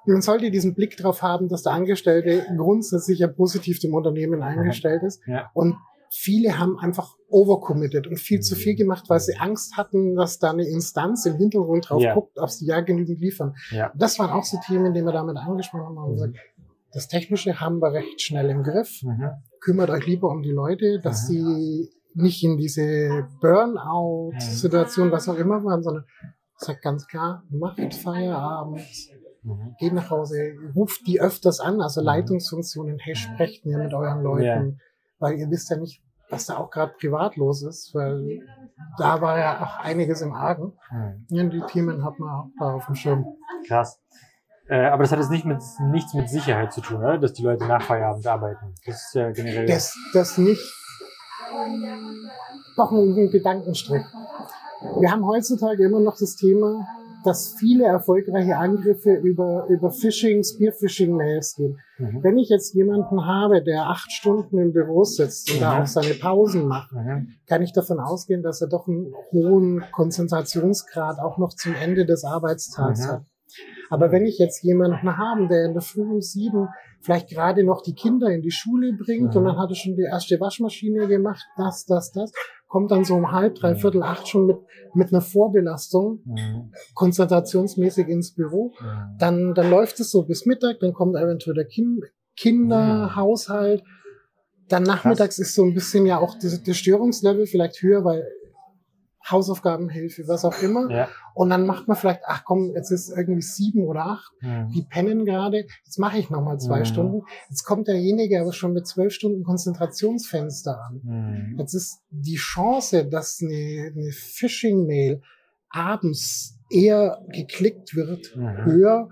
man sollte diesen Blick drauf haben, dass der Angestellte grundsätzlich ja positiv dem Unternehmen eingestellt ist. Ja. Und viele haben einfach overcommitted und viel zu viel gemacht, weil sie Angst hatten, dass da eine Instanz im Hintergrund drauf Ja. guckt, ob sie ja genügend liefern. Ja. Das waren auch so Themen, die wir damit angesprochen haben. Haben Mhm. gesagt, das Technische haben wir recht schnell im Griff Mhm. kümmert euch lieber um die Leute, dass Mhm. die nicht in diese Burnout-Situation, was auch immer waren, sondern sagt ganz klar, macht Feierabend, Mhm. geht nach Hause, ruft die öfters an, also Leitungsfunktionen, hey, sprecht mir mit euren Leuten, Ja. weil ihr wisst ja nicht, was da auch gerade privat los ist, weil da war ja auch einiges im Argen. Mhm. Ja, die Themen hat man auch da auf dem Schirm. Krass. Äh, aber das hat jetzt nicht mit, nichts mit Sicherheit zu tun, oder? Dass die Leute nach Feierabend arbeiten. Das ist ja generell. Das, das nicht doch ein, ein Gedankenstrich. Wir haben heutzutage immer noch das Thema, dass viele erfolgreiche Angriffe über, über Phishing, Spearphishing-Mails gehen. Mhm. Wenn ich jetzt jemanden habe, der acht Stunden im Büro sitzt und da Mhm. auch seine Pausen macht, Mhm. kann ich davon ausgehen, dass er doch einen hohen Konzentrationsgrad auch noch zum Ende des Arbeitstags Mhm. hat. Aber wenn ich jetzt jemanden habe, der in der Früh um sieben vielleicht gerade noch die Kinder in die Schule bringt Mhm. und dann hat er schon die erste Waschmaschine gemacht, das, das, das, kommt dann so um halb, dreiviertel, acht schon mit, mit einer Vorbelastung Mhm. konzentrationsmäßig ins Büro, Mhm. dann, dann läuft es so bis Mittag, dann kommt eventuell der kind, Kinder, Mhm. Haushalt. Dann nachmittags ist so ein bisschen ja auch das, das Störungslevel vielleicht höher, weil Hausaufgabenhilfe, was auch immer. Ja. Und dann macht man vielleicht, ach komm, jetzt ist irgendwie sieben oder acht, Mhm. die pennen gerade, jetzt mache ich nochmal zwei Mhm. Stunden. Jetzt kommt derjenige aber schon mit zwölf Stunden Konzentrationsfenster an. Mhm. Jetzt ist die Chance, dass eine, eine Phishing-Mail abends eher geklickt wird, Mhm. höher,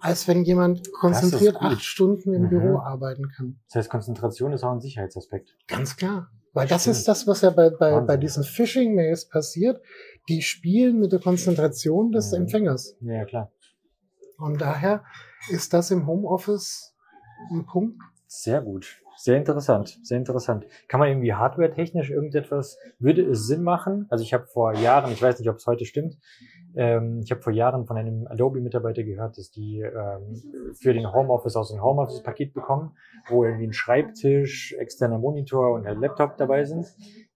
als wenn jemand konzentriert acht Stunden im Mhm. Büro arbeiten kann. Das heißt, Konzentration ist auch ein Sicherheitsaspekt. Ganz klar. Weil das Stimmt. ist das, was ja bei, bei, Wahnsinn. bei diesen Phishing-Mails passiert. Die spielen mit der Konzentration des Mhm. Empfängers. Ja, ja, klar. Und daher ist das im Homeoffice ein Punkt. Sehr gut. Sehr interessant. Sehr interessant. Kann man irgendwie hardware-technisch irgendetwas, würde es Sinn machen? Also ich habe vor Jahren, ich weiß nicht, ob es heute stimmt, ähm, ich habe vor Jahren von einem Adobe-Mitarbeiter gehört, dass die ähm, für den Homeoffice aus dem Homeoffice-Paket bekommen, wo irgendwie ein Schreibtisch, externer Monitor und ein Laptop dabei sind.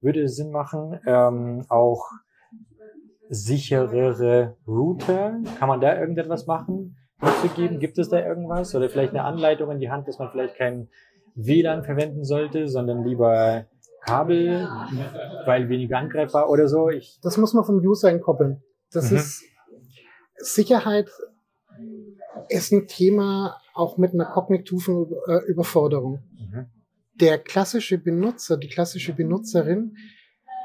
Würde es Sinn machen, ähm, auch sicherere Router? Kann man da irgendetwas machen? Mitzugeben? Gibt es da irgendwas? Oder vielleicht eine Anleitung in die Hand, dass man vielleicht kein WLAN verwenden sollte, sondern lieber Kabel, weil weniger angreifbar oder so? Ich, Das muss man vom User entkoppeln. Das Mhm. ist Sicherheit ist ein Thema auch mit einer kognitiven äh, Überforderung. mhm. Der klassische Benutzer, die klassische Benutzerin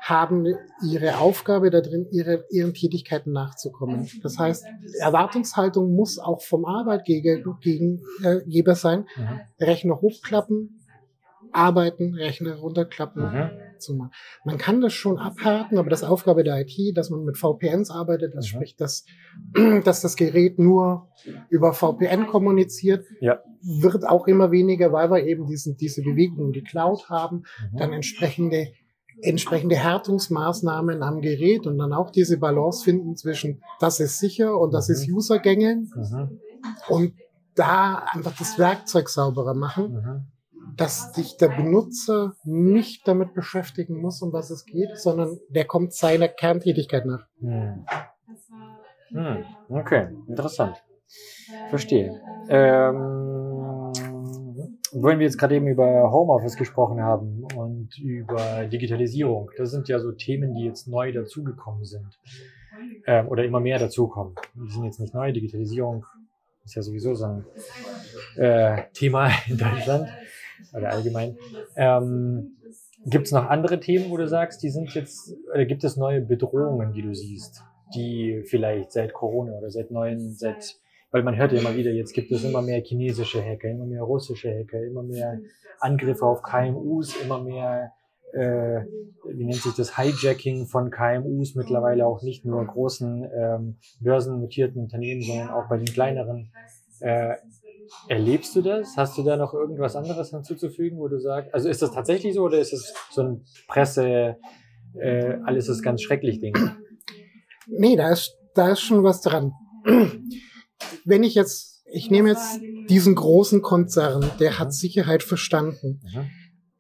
haben ihre Aufgabe da drin, ihre, ihren Tätigkeiten nachzukommen. Das heißt, Erwartungshaltung muss auch vom Arbeitgeber sein. Mhm. Rechner hochklappen, arbeiten, Rechner runterklappen. Mhm. Zu machen. Man kann das schon abhärten, aber das Aufgabe der IT, dass man mit VPNs arbeitet, das Mhm. spricht, dass, dass das Gerät nur über VPN kommuniziert, Ja. wird auch immer weniger, weil wir eben diesen, diese Bewegung in die Cloud haben, Mhm. dann entsprechende entsprechende Härtungsmaßnahmen am Gerät und dann auch diese Balance finden zwischen das ist sicher und das Mhm. ist Usergängeln Mhm. und da einfach das Werkzeug sauberer machen Mhm. Dass sich der Benutzer nicht damit beschäftigen muss, um was es geht, sondern der kommt seiner Kerntätigkeit nach. Hm. Hm. Okay, interessant. Verstehe. Ähm, wenn wir jetzt gerade eben über Homeoffice gesprochen haben und über Digitalisierung, das sind ja so Themen, die jetzt neu dazugekommen sind ähm, oder immer mehr dazukommen. Die sind jetzt nicht neu. Digitalisierung ist ja sowieso so ein äh, Thema in Deutschland oder allgemein. Ähm, Gibt es noch andere Themen, wo du sagst, die sind jetzt, oder gibt es neue Bedrohungen, die du siehst, die vielleicht seit Corona oder seit neuen, seit, weil man hört ja immer wieder, jetzt gibt es immer mehr chinesische Hacker, immer mehr russische Hacker, immer mehr Angriffe auf KMUs, immer mehr, äh, wie nennt sich das, Hijacking von KMUs, mittlerweile auch nicht nur großen ähm, börsennotierten Unternehmen, sondern auch bei den kleineren. Äh, Erlebst du das? Hast du da noch irgendwas anderes hinzuzufügen, wo du sagst, also ist das tatsächlich so oder ist es so ein Presse, äh, alles ist ganz schrecklich Ding? Nee, da ist, da ist schon was dran. Wenn ich jetzt, ich nehme jetzt diesen großen Konzern, der hat Sicherheit verstanden.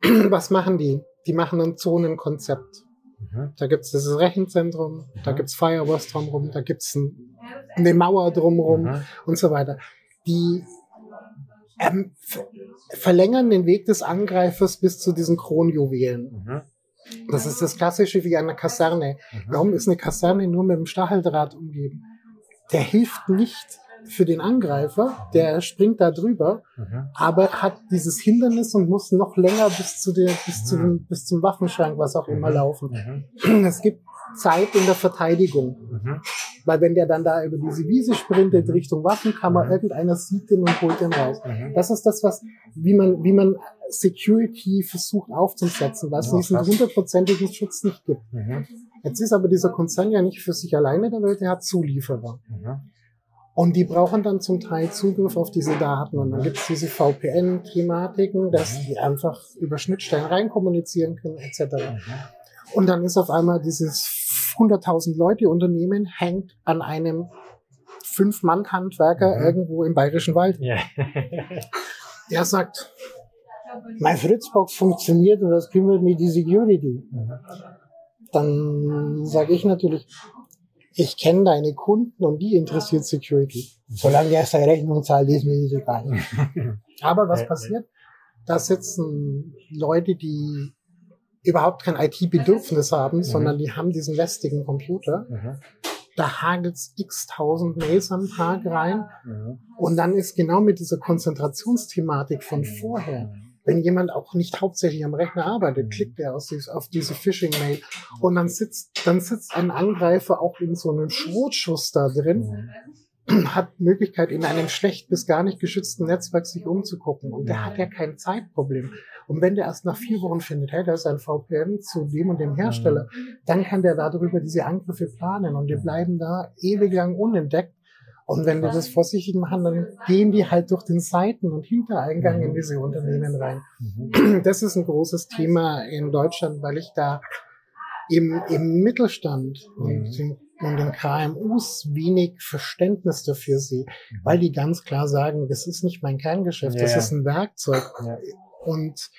Mhm. Was machen die? Die machen ein Zonenkonzept. Mhm. Da gibt's dieses Rechenzentrum, da Mhm. gibt's Firewalls drumherum, da gibt's ein, eine Mauer drumherum Mhm. und so weiter. Die ähm, ver- verlängern den Weg des Angreifers bis zu diesen Kronjuwelen. Mhm. Das ist das Klassische wie eine Kaserne. Mhm. Warum ist eine Kaserne nur mit einem Stacheldraht umgeben? Der hilft nicht für den Angreifer, der springt da drüber, Mhm. aber hat dieses Hindernis und muss noch länger bis zu der, bis zu Mhm. dem, bis zum Waffenschrank, was auch immer Mhm. laufen. Mhm. Es gibt Zeit in der Verteidigung. Mhm. Weil wenn der dann da über diese Wiese sprintet Richtung Waffenkammer, Mhm. irgendeiner sieht den und holt den raus. Mhm. Das ist das, was, wie man, wie man Security versucht aufzusetzen, was Ja, diesen hundertprozentigen Schutz nicht gibt. Mhm. Jetzt ist aber dieser Konzern ja nicht für sich alleine der Welt, der hat Zulieferer. Mhm. Und die brauchen dann zum Teil Zugriff auf diese Daten. Und dann gibt es diese VPN-Thematiken, dass die einfach über Schnittstellen reinkommunizieren können, etc. Mhm. Und dann ist auf einmal dieses 100.000 Leute Unternehmen hängt an einem Fünf-Mann-Handwerker Mhm. irgendwo im Bayerischen Wald. Ja. Der sagt, mein Fritzbox funktioniert und das kümmert mich die Security. Mhm. Dann sage ich natürlich, ich kenne deine Kunden und die interessiert Security. Solange der seine Rechnung zahlt, ist mir das egal. Aber was passiert? Da sitzen Leute, die überhaupt kein IT-Bedürfnis haben, sondern die haben diesen lästigen Computer. Mhm. Da hagelt's x tausend Mails am Tag rein. Mhm. Und dann ist genau mit dieser Konzentrationsthematik von vorher, wenn jemand auch nicht hauptsächlich am Rechner arbeitet, klickt er auf diese Phishing-Mail und dann sitzt, dann sitzt ein Angreifer auch in so einem Schrotschuss da drin, Mhm. hat Möglichkeit in einem schlecht bis gar nicht geschützten Netzwerk sich umzugucken und der hat ja kein Zeitproblem. Und wenn der erst nach vier Wochen findet, hey, da ist ein VPN zu dem und dem Hersteller, dann kann der darüber diese Angriffe planen und die bleiben da ewig lang unentdeckt. Und wenn die das vorsichtig machen, dann gehen die halt durch den Seiten- und Hintereingang in diese Unternehmen rein. Mhm. Das ist ein großes Thema in Deutschland, weil ich da im, im Mittelstand Mhm. Und den KMUs wenig Verständnis dafür sehe, Mhm. weil die ganz klar sagen, das ist nicht mein Kerngeschäft, das Ja. ist ein Werkzeug. Ja. Und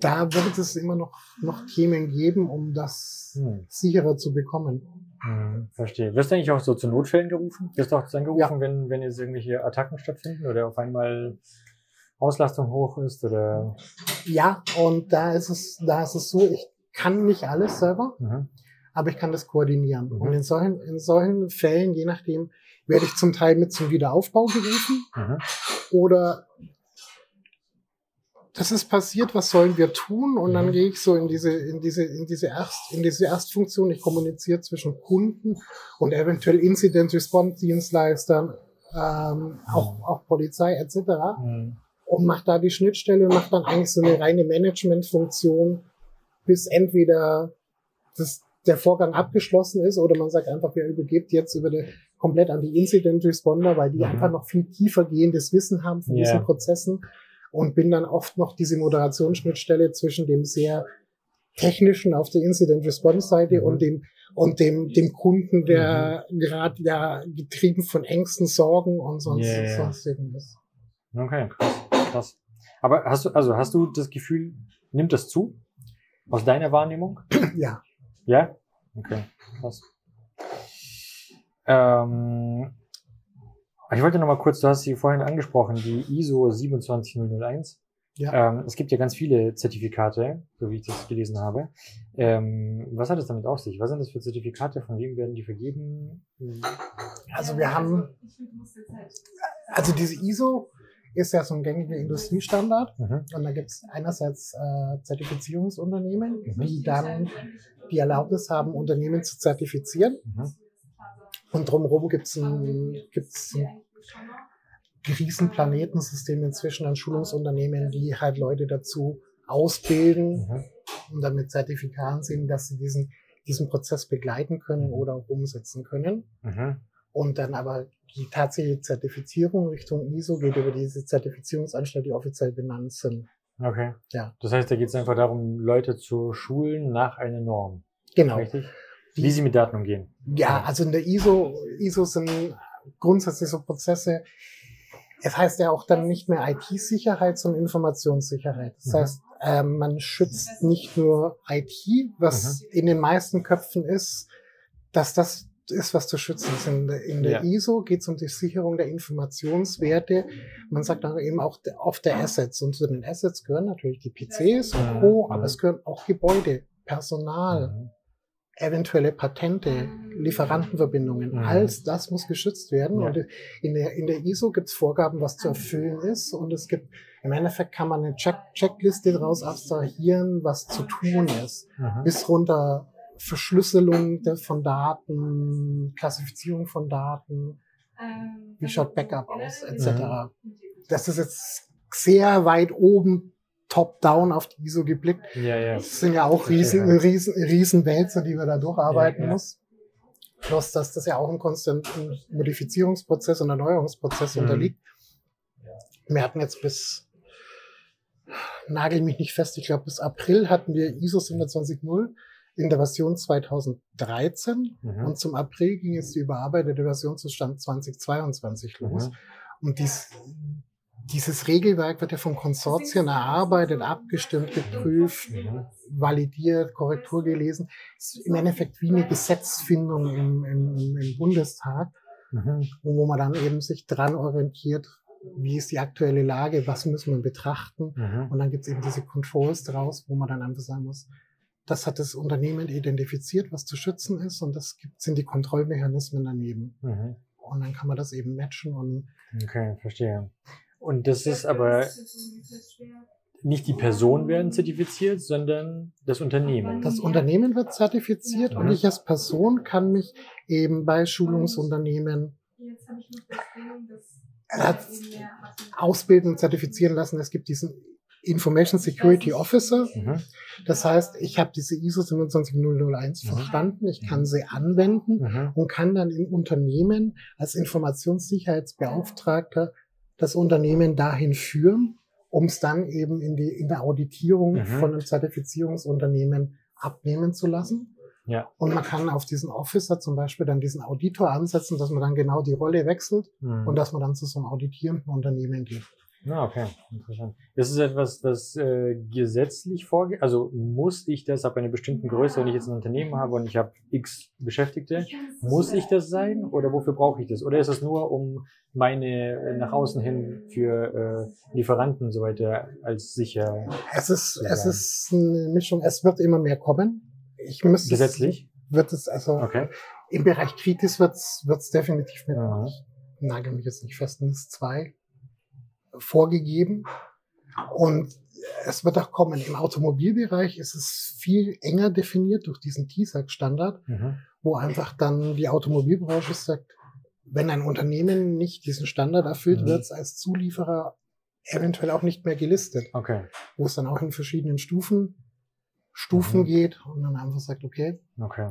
da wird es immer noch, noch Themen geben, um das Mhm. sicherer zu bekommen. Mhm, verstehe. Wirst du eigentlich auch so zu Notfällen gerufen? Wirst du auch angerufen, Ja. wenn, wenn jetzt irgendwelche Attacken stattfinden oder auf einmal Auslastung hoch ist oder? Ja, und da ist es, da ist es so, ich kann nicht alles selber, Mhm. Aber ich kann das koordinieren. Mhm. Und in solchen, in solchen Fällen, je nachdem, werde ich zum Teil mit zum Wiederaufbau gerufen Mhm. oder das ist passiert, was sollen wir tun? Und dann Mhm. gehe ich so in diese, in diese, in diese Erst, in diese Erstfunktion. Ich kommuniziere zwischen Kunden und eventuell Incident Response Dienstleistern, ähm, auch, auch Polizei etc. Mhm. und mache da die Schnittstelle und mache dann eigentlich so eine reine Managementfunktion, bis entweder das, der Vorgang abgeschlossen ist oder man sagt einfach, wer übergibt jetzt über die, komplett an die Incident Responder, weil die Mhm. einfach noch viel tiefer gehendes Wissen haben von Ja. diesen Prozessen und bin dann oft noch diese Moderationsschnittstelle zwischen dem sehr technischen auf der Incident Response Seite Mhm. und dem und dem dem Kunden, der gerade ja getrieben von Ängsten, Sorgen und sonst ja. sonst irgendwas. Okay, krass, krass. Aber hast du, also hast du das Gefühl, nimmt das zu? Aus deiner Wahrnehmung? Ja. Ja? Okay, krass. Ähm, ich wollte noch mal kurz, du hast sie vorhin angesprochen, die ISO 27001. Ja. Ähm, es gibt ja ganz viele Zertifikate, so wie ich das gelesen habe. Ähm, was hat es damit auf sich? Was sind das für Zertifikate? Von wem werden die vergeben? Also wir haben, also diese ISO ist ja so ein gängiger Industriestandard Mhm. und da gibt es einerseits äh, Zertifizierungsunternehmen, Mhm. die dann die Erlaubnis haben, Unternehmen zu zertifizieren Mhm. und drumherum gibt es ein, gibt's ein Riesenplanetensystem inzwischen an Schulungsunternehmen, die halt Leute dazu ausbilden Mhm. und dann mit Zertifikaten sehen, dass sie diesen, diesen Prozess begleiten können oder auch umsetzen können. Mhm. Und dann aber die tatsächliche Zertifizierung Richtung ISO geht über diese Zertifizierungsanstalt, die offiziell benannt sind. Okay. Ja. Das heißt, da geht es einfach darum, Leute zu schulen nach einer Norm. Genau. Richtig? Wie sie mit Daten umgehen. Ja, also in der ISO, ISO sind grundsätzlich so Prozesse. Es heißt ja auch dann nicht mehr IT-Sicherheit, sondern Informationssicherheit. Das Mhm. heißt, ähm, man schützt nicht nur IT, was Mhm. in den meisten Köpfen ist, dass das ist, was zu schützen ist. In der, in der Ja. ISO geht es um die Sicherung der Informationswerte. Man sagt dann eben auch auf der Assets. Und zu den Assets gehören natürlich die PCs und. Co., aber es gehören auch Gebäude, Personal, eventuelle Patente, Lieferantenverbindungen, Mhm. alles das muss geschützt werden. Ja. Und in der, in der ISO gibt es Vorgaben, was zu erfüllen ist. Und es gibt, im Endeffekt kann man eine Check Checkliste daraus abstrahieren, was zu tun ist. Mhm. Bis runter, Verschlüsselung von Daten, Klassifizierung von Daten, wie schaut Backup aus, etc. Das ist jetzt sehr weit oben, top-down auf die ISO geblickt. Ja, ja. Das sind ja auch riesen, riesen, riesen Wälzer, die wir da durcharbeiten Ja, ja. muss. Plus, dass das ja auch einem konstanten Modifizierungsprozess und Erneuerungsprozess Mhm. unterliegt. Wir hatten jetzt bis, nagel mich nicht fest, ich glaube bis April hatten wir ISO 27.0 in der Version 2013 Mhm. und zum April ging jetzt die überarbeitete Version zu Stand 2022 los. Mhm. Und dies, dieses Regelwerk wird ja vom Konsortium erarbeitet, abgestimmt, geprüft, Mhm. validiert, Korrektur gelesen. Ist im Endeffekt wie eine Gesetzfindung im, im, im Bundestag, Mhm. wo man dann eben sich dran orientiert, wie ist die aktuelle Lage, was müssen wir betrachten. Mhm. Und dann gibt es eben diese Controls draus, wo man dann einfach sagen muss, das hat das Unternehmen identifiziert, was zu schützen ist, und das gibt, sind die Kontrollmechanismen daneben. Mhm. Und dann kann man das eben matchen und Okay, verstehe. Und das ist aber nicht die Personen werden zertifiziert, sondern das Unternehmen. Das Unternehmen wird zertifiziert und Mhm. ich als Person kann mich eben bei Schulungsunternehmen äh, ausbilden und zertifizieren lassen. Es gibt diesen Information Security Officer. Mhm. Das heißt, ich habe diese ISO 27001 Mhm. verstanden, ich kann sie anwenden Mhm. und kann dann im Unternehmen als Informationssicherheitsbeauftragter das Unternehmen dahin führen, um es dann eben in, die, in der Auditierung Mhm. von einem Zertifizierungsunternehmen abnehmen zu lassen. Ja. Und man kann auf diesen Officer zum Beispiel dann diesen Auditor ansetzen, dass man dann genau die Rolle wechselt Mhm. und dass man dann zu so einem auditierenden Unternehmen geht. Ah, okay, interessant. Das ist etwas, das äh, gesetzlich vorgeht. Also muss ich das ab einer bestimmten Größe, wenn ich jetzt ein Unternehmen habe und ich habe x Beschäftigte, muss ich das sein oder wofür brauche ich das? Oder ist es nur, um meine äh, nach außen hin für äh, Lieferanten und so weiter als sicher Es ist, es ist eine Mischung, es wird immer mehr kommen. Ich müsste gesetzlich? wird es also Okay. im Bereich Kritis wird es definitiv Ja. ich nagel mich jetzt nicht fest, NIS 2 vorgegeben. Und es wird auch kommen. Im Automobilbereich ist es viel enger definiert durch diesen TISAC-Standard, Mhm. wo einfach dann die Automobilbranche sagt, wenn ein Unternehmen nicht diesen Standard erfüllt, Mhm. wird es als Zulieferer eventuell auch nicht mehr gelistet, Okay. wo es dann auch in verschiedenen Stufen, Stufen Mhm. geht und dann einfach sagt, okay, Okay.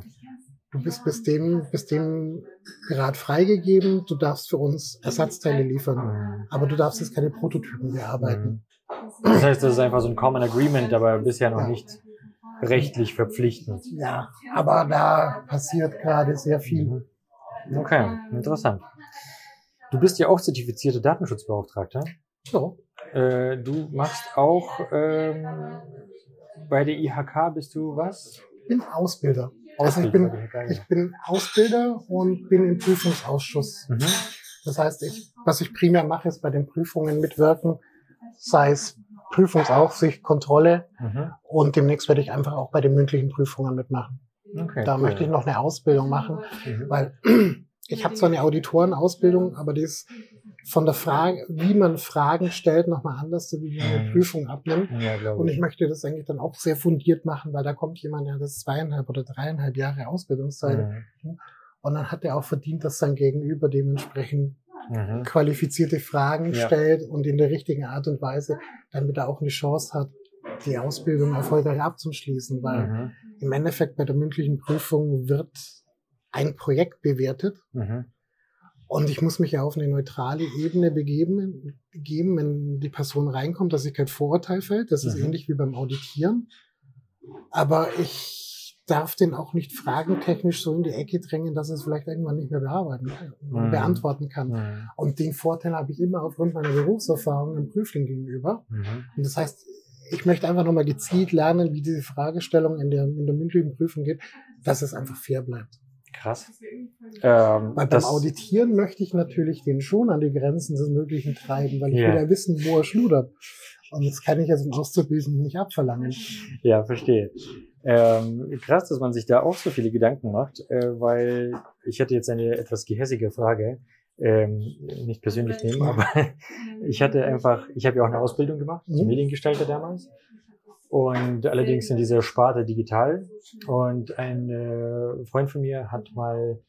Du bist bis dem, bis dem Grad freigegeben. Du darfst für uns Ersatzteile liefern. Aber du darfst jetzt keine Prototypen bearbeiten. Mhm. Das heißt, das ist einfach so ein Common Agreement, aber bisher noch Ja. nicht rechtlich verpflichtend. Ja, aber da passiert gerade sehr viel. Mhm. Okay, interessant. Du bist ja auch zertifizierter Datenschutzbeauftragter. So, Äh, du machst auch ähm, bei der IHK bist du was? ich bin Ausbilder. Also ich bin, ich bin Ausbilder und bin im Prüfungsausschuss. Mhm. Das heißt, ich, was ich primär mache, ist bei den Prüfungen mitwirken, sei es Prüfungsaufsicht, Kontrolle Mhm. und demnächst werde ich einfach auch bei den mündlichen Prüfungen mitmachen. Okay, Da cool. möchte ich noch eine Ausbildung machen. Mhm. weil ich habe zwar eine Auditorenausbildung, aber die ist von der Frage, wie man Fragen stellt, nochmal anders, so wie man eine Mhm. Prüfung abnimmt. Ja, Und ich. möchte das eigentlich dann auch sehr fundiert machen, weil da kommt jemand, der hat das zweieinhalb oder dreieinhalb Jahre Ausbildungszeit Mhm. und dann hat er auch verdient, dass sein Gegenüber dementsprechend Mhm. qualifizierte Fragen Ja. stellt und in der richtigen Art und Weise, damit er auch eine Chance hat, die Ausbildung erfolgreich abzuschließen, weil Mhm. im Endeffekt bei der mündlichen Prüfung wird ein Projekt bewertet Mhm. Und ich muss mich ja auf eine neutrale Ebene begeben, geben, wenn die Person reinkommt, dass sich kein Vorurteil fällt. Das ist Mhm. ähnlich wie beim Auditieren. Aber ich darf den auch nicht fragentechnisch so in die Ecke drängen, dass er es vielleicht irgendwann nicht mehr bearbeiten Mhm. beantworten kann. Mhm. Und den Vorteil habe ich immer aufgrund meiner Berufserfahrung im Prüfling gegenüber. Mhm. Und das heißt, ich möchte einfach nochmal gezielt lernen, wie diese Fragestellung in der, in der mündlichen Prüfung geht, dass es einfach fair bleibt. Krass. Ähm, beim das, Auditieren möchte ich natürlich den schon an die Grenzen des Möglichen treiben, weil ich Ja. will ja wissen, wo er schludert. Und das kann ich ja zum Auszubildenden nicht abverlangen. Ja, verstehe. Ähm, krass, dass man sich da auch so viele Gedanken macht, äh, weil ich hatte jetzt eine etwas gehässige Frage, ähm, nicht persönlich nehmen, aber ich hatte einfach, ich habe ja auch eine Ausbildung gemacht, Mhm. Mediengestalter damals. Und allerdings in dieser Sparte digital. Und ein äh, Freund von mir hat mal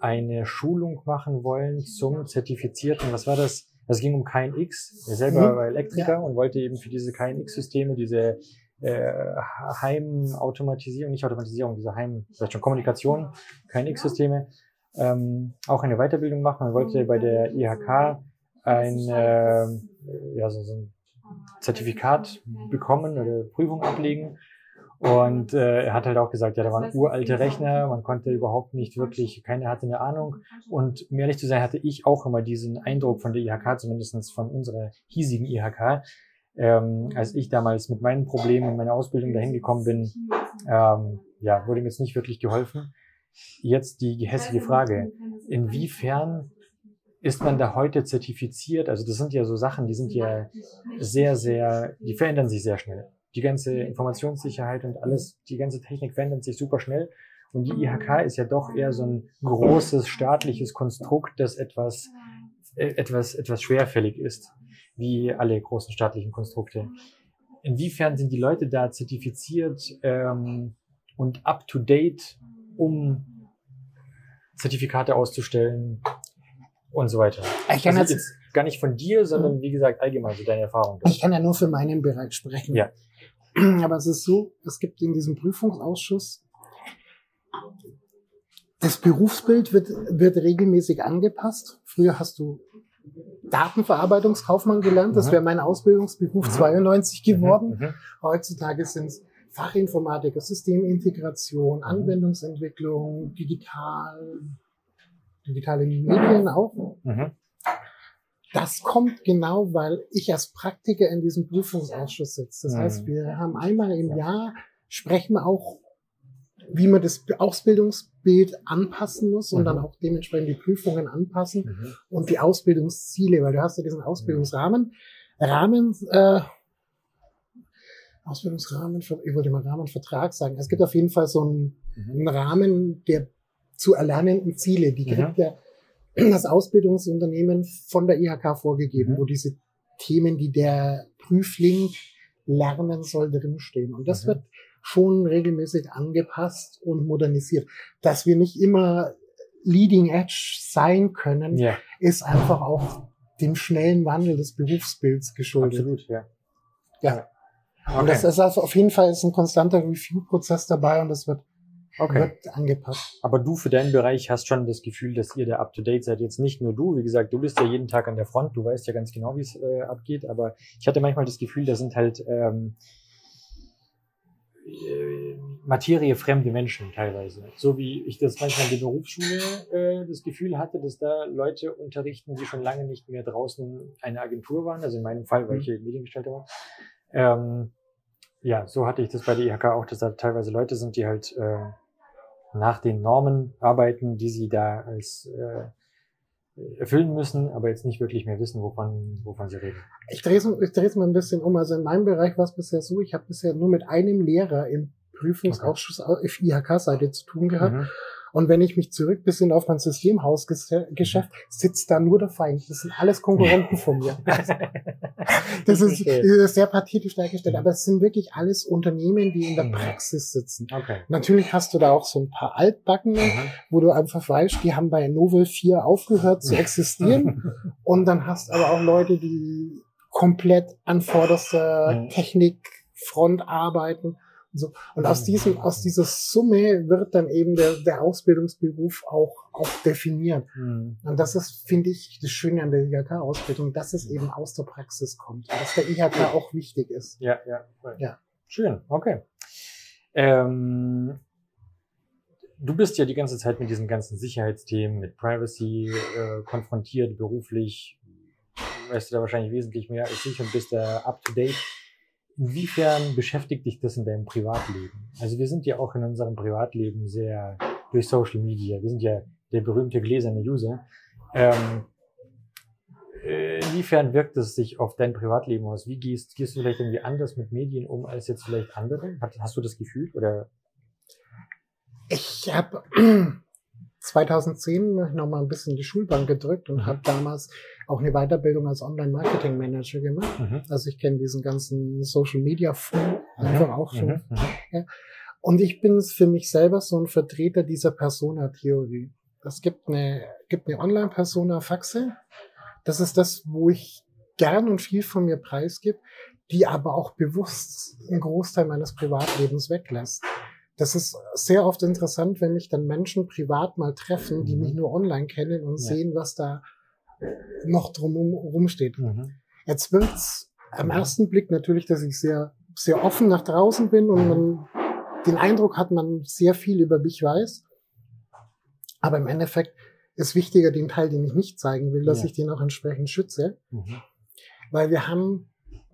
eine Schulung machen wollen zum zertifizierten, was war das? Es ging um KNX. Er selber Mhm. war Elektriker Ja. und wollte eben für diese KNX-Systeme, diese äh, Heimautomatisierung, nicht Automatisierung, diese Heim, vielleicht schon Kommunikation, KNX-Systeme, ähm, auch eine Weiterbildung machen. Er wollte bei der IHK ein, äh, ja, so, so ein Zertifikat bekommen oder Prüfung ablegen. Und äh, er hat halt auch gesagt, ja, da waren uralte Rechner, man konnte überhaupt nicht wirklich, keiner hatte eine Ahnung. Und um ehrlich zu sein, hatte ich auch immer diesen Eindruck von der IHK, zumindestens von unserer hiesigen IHK, ähm, als ich damals mit meinen Problemen in meiner Ausbildung dahin gekommen bin, ähm, ja, wurde mir jetzt nicht wirklich geholfen. Jetzt die hässliche Frage, inwiefern ist man da heute zertifiziert? Also das sind ja so Sachen, die sind ja sehr, sehr, die verändern sich sehr schnell. Die ganze Informationssicherheit und alles, die ganze Technik verändert sich super schnell. Und die IHK ist ja doch eher so ein großes staatliches Konstrukt, das etwas, äh, etwas, etwas schwerfällig ist, wie alle großen staatlichen Konstrukte. Inwiefern sind die Leute da zertifiziert ähm, und up to date, um Zertifikate auszustellen und so weiter? Ich kann, Also jetzt, gar nicht von dir, sondern wie gesagt allgemein so deine Erfahrung. ich kann ja nur für meinen Bereich sprechen. Ja. Aber es ist so, es gibt in diesem Prüfungsausschuss, das Berufsbild wird, wird regelmäßig angepasst. Früher hast du Datenverarbeitungskaufmann gelernt, das Mhm. wäre mein Ausbildungsberuf Mhm. 92 geworden. Mhm. Heutzutage sind es Fachinformatiker, Systemintegration, Mhm. Anwendungsentwicklung, digital, digitale Medien auch. Mhm. Das kommt genau, weil ich als Praktiker in diesem Prüfungsausschuss sitze. Das Mhm. heißt, wir haben einmal im Ja. Jahr, sprechen wir auch, wie man das Ausbildungsbild anpassen muss und Mhm. dann auch dementsprechend die Prüfungen anpassen Mhm. und die Ausbildungsziele, weil du hast ja diesen Ausbildungsrahmen. Rahmen, äh, Ausbildungsrahmen, ich wollte mal Rahmenvertrag sagen. Es gibt auf jeden Fall so einen, Mhm. einen Rahmen der zu erlernenden Ziele. Die kriegt Mhm. ja das Ausbildungsunternehmen von der IHK vorgegeben, Mhm. wo diese Themen, die der Prüfling lernen soll, drinstehen. Und das Mhm. wird schon regelmäßig angepasst und modernisiert. Dass wir nicht immer leading edge sein können, Ja, ist einfach auch dem schnellen Wandel des Berufsbilds geschuldet. absolut, ja. Ja. Und Okay. das ist also auf jeden Fall ist ein konstanter Review-Prozess dabei und das wird, okay. wird angepasst. Aber du für deinen Bereich hast schon das Gefühl, dass ihr da up to date seid. Jetzt nicht nur du, wie gesagt, du bist ja jeden Tag an der Front, du weißt ja ganz genau, wie es äh, abgeht, aber ich hatte manchmal das Gefühl, da sind halt ähm, äh, materiefremde Menschen teilweise. So wie ich das manchmal in der Berufsschule äh, das Gefühl hatte, dass da Leute unterrichten, die schon lange nicht mehr draußen eine Agentur waren, also in meinem Fall, weil ich hier Mediengestalter war. Ähm, ja, so hatte ich das bei der IHK auch, dass da teilweise Leute sind, die halt äh, nach den Normen arbeiten, die sie da als äh, erfüllen müssen, aber jetzt nicht wirklich mehr wissen, wovon, wovon sie reden. Ich drehe es ich drehe es mal ein bisschen um. Also in meinem Bereich war es bisher so, ich habe bisher nur mit einem Lehrer im Prüfungsausschuss auf IHK-Seite zu tun gehabt. Mhm. Und wenn ich mich zurück bisschen auf mein Systemhausgeschäft, sitzt da nur der Feind. Das sind alles Konkurrenten von mir. Das ist, ist sehr pathetisch dargestellt, aber es sind wirklich alles Unternehmen, die in der Mhm. Praxis sitzen. Okay. Natürlich hast du da auch so ein paar Altbackene, Mhm. wo du einfach weißt, die haben bei Novel 4 aufgehört zu existieren. Und dann hast aber auch Leute, die komplett an vorderster Mhm. Technikfront arbeiten. Und, so. und aus diesem, aus dieser Summe wird dann eben der, der Ausbildungsberuf auch, auch definiert. Mhm. Und das ist, finde ich, das Schöne an der IHK-Ausbildung, dass es eben aus der Praxis kommt. Und dass der IHK auch wichtig ist. Ja, ja. cool. Ja. Schön, okay. Ähm, du bist ja die ganze Zeit mit diesen ganzen Sicherheitsthemen, mit Privacy äh, konfrontiert, beruflich. Weißt du da wahrscheinlich wesentlich mehr als ich und bist da up to date. Inwiefern beschäftigt dich das in deinem Privatleben? Also wir sind ja auch in unserem Privatleben sehr durch Social Media. Wir sind ja der berühmte gläserne User. Ähm, äh, inwiefern wirkt es sich auf dein Privatleben aus? Wie gehst, gehst du vielleicht irgendwie anders mit Medien um als jetzt vielleicht andere? Hast, hast du das Gefühl? Oder? Ich habe 2010 noch mal ein bisschen die Schulbank gedrückt und habe damals auch eine Weiterbildung als Online-Marketing-Manager gemacht. Mhm. Also ich kenne diesen ganzen Social Media Flu Einfach auch schon. Ja. Und ich bin für mich selber so ein Vertreter dieser Persona-Theorie. Es gibt eine, gibt eine Online-Persona Faxe. Das ist das, wo ich gern und viel von mir preisgib, die aber auch bewusst einen Großteil meines Privatlebens weglässt. Das ist sehr oft interessant, wenn mich dann Menschen privat mal treffen, die mich nur online kennen und Ja. sehen, was da noch drumherum steht. Mhm. Jetzt wirkt's am ersten Blick natürlich, dass ich sehr, sehr offen nach draußen bin und man den Eindruck hat, man sehr viel über mich weiß. Aber im Endeffekt ist wichtiger den Teil, den ich nicht zeigen will, dass Ja. ich den auch entsprechend schütze. Mhm. Weil wir haben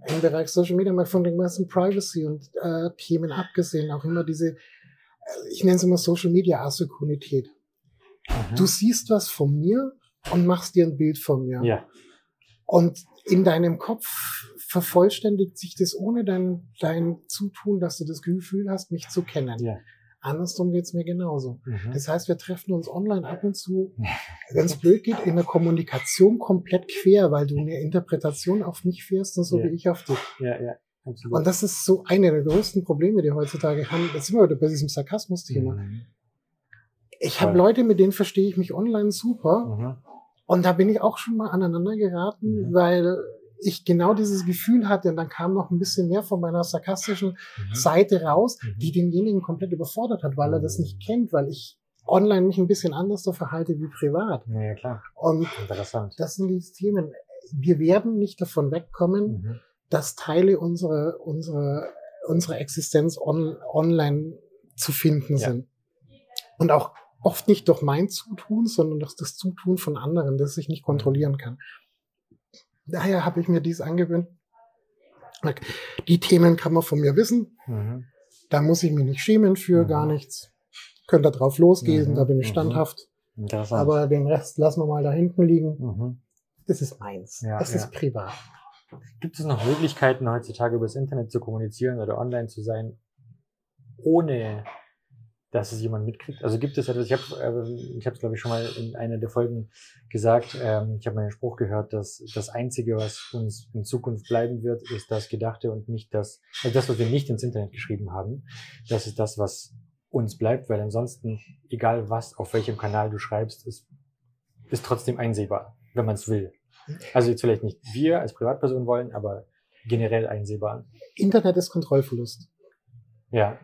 im Bereich Social Media mal von den ganzen Privacy und äh, Themen abgesehen auch immer diese, äh, ich nenne es immer Social Media Asynchronität. Mhm. Du siehst was von mir und machst dir ein Bild von mir. Ja. Und in deinem Kopf vervollständigt sich das ohne dein, dein Zutun, dass du das Gefühl hast, mich zu kennen. Ja. Andersrum geht's mir genauso. Mhm. Das heißt, wir treffen uns online ab und zu, wenn es blöd geht, in der Kommunikation komplett quer, weil du eine Interpretation auf mich fährst und so Ja. wie ich auf dich. Ja, ja. Absolut. Und das ist so eine der größten Probleme, die wir heutzutage haben. Jetzt sind wir wieder bei diesem Sarkasmus-Thema. Mhm. Ich habe. Leute, mit denen verstehe ich mich online super. Mhm. Und da bin ich auch schon mal aneinander geraten, Mhm. weil ich genau dieses Gefühl hatte und dann kam noch ein bisschen mehr von meiner sarkastischen Mhm. Seite raus, Mhm. die denjenigen komplett überfordert hat, weil er das nicht kennt, weil ich online mich ein bisschen anders so verhalte wie privat. Ja, ja, klar. Und Interessant. das sind die Themen. Wir werden nicht davon wegkommen, Mhm. dass Teile unserer, unserer, unserer Existenz on, online zu finden Ja. sind. Und auch oft nicht durch mein Zutun, sondern durch das Zutun von anderen, das ich nicht kontrollieren kann. Daher habe ich mir dies angewöhnt. Die Themen kann man von mir wissen. Mhm. Da muss ich mich nicht schämen für Mhm. gar nichts. Könnt da drauf losgehen, Mhm. da bin ich Mhm. standhaft. Aber den Rest lassen wir mal da hinten liegen. mhm. Das ist meins. Ja, das ja. ist privat. Gibt es noch Möglichkeiten, heutzutage über das Internet zu kommunizieren oder online zu sein, ohne dass es jemand mitkriegt? Also gibt es etwas, ich habe ich habe es glaube ich schon mal in einer der Folgen gesagt, ähm, ich habe mal einen Spruch gehört, dass das Einzige, was uns in Zukunft bleiben wird, ist das Gedachte und nicht das, also das, was wir nicht ins Internet geschrieben haben. Das ist das, was uns bleibt, weil ansonsten, egal was, auf welchem Kanal du schreibst, ist, ist trotzdem einsehbar, wenn man es will. Also jetzt vielleicht nicht wir als Privatperson wollen, aber generell einsehbar. Internet ist Kontrollverlust. Ja.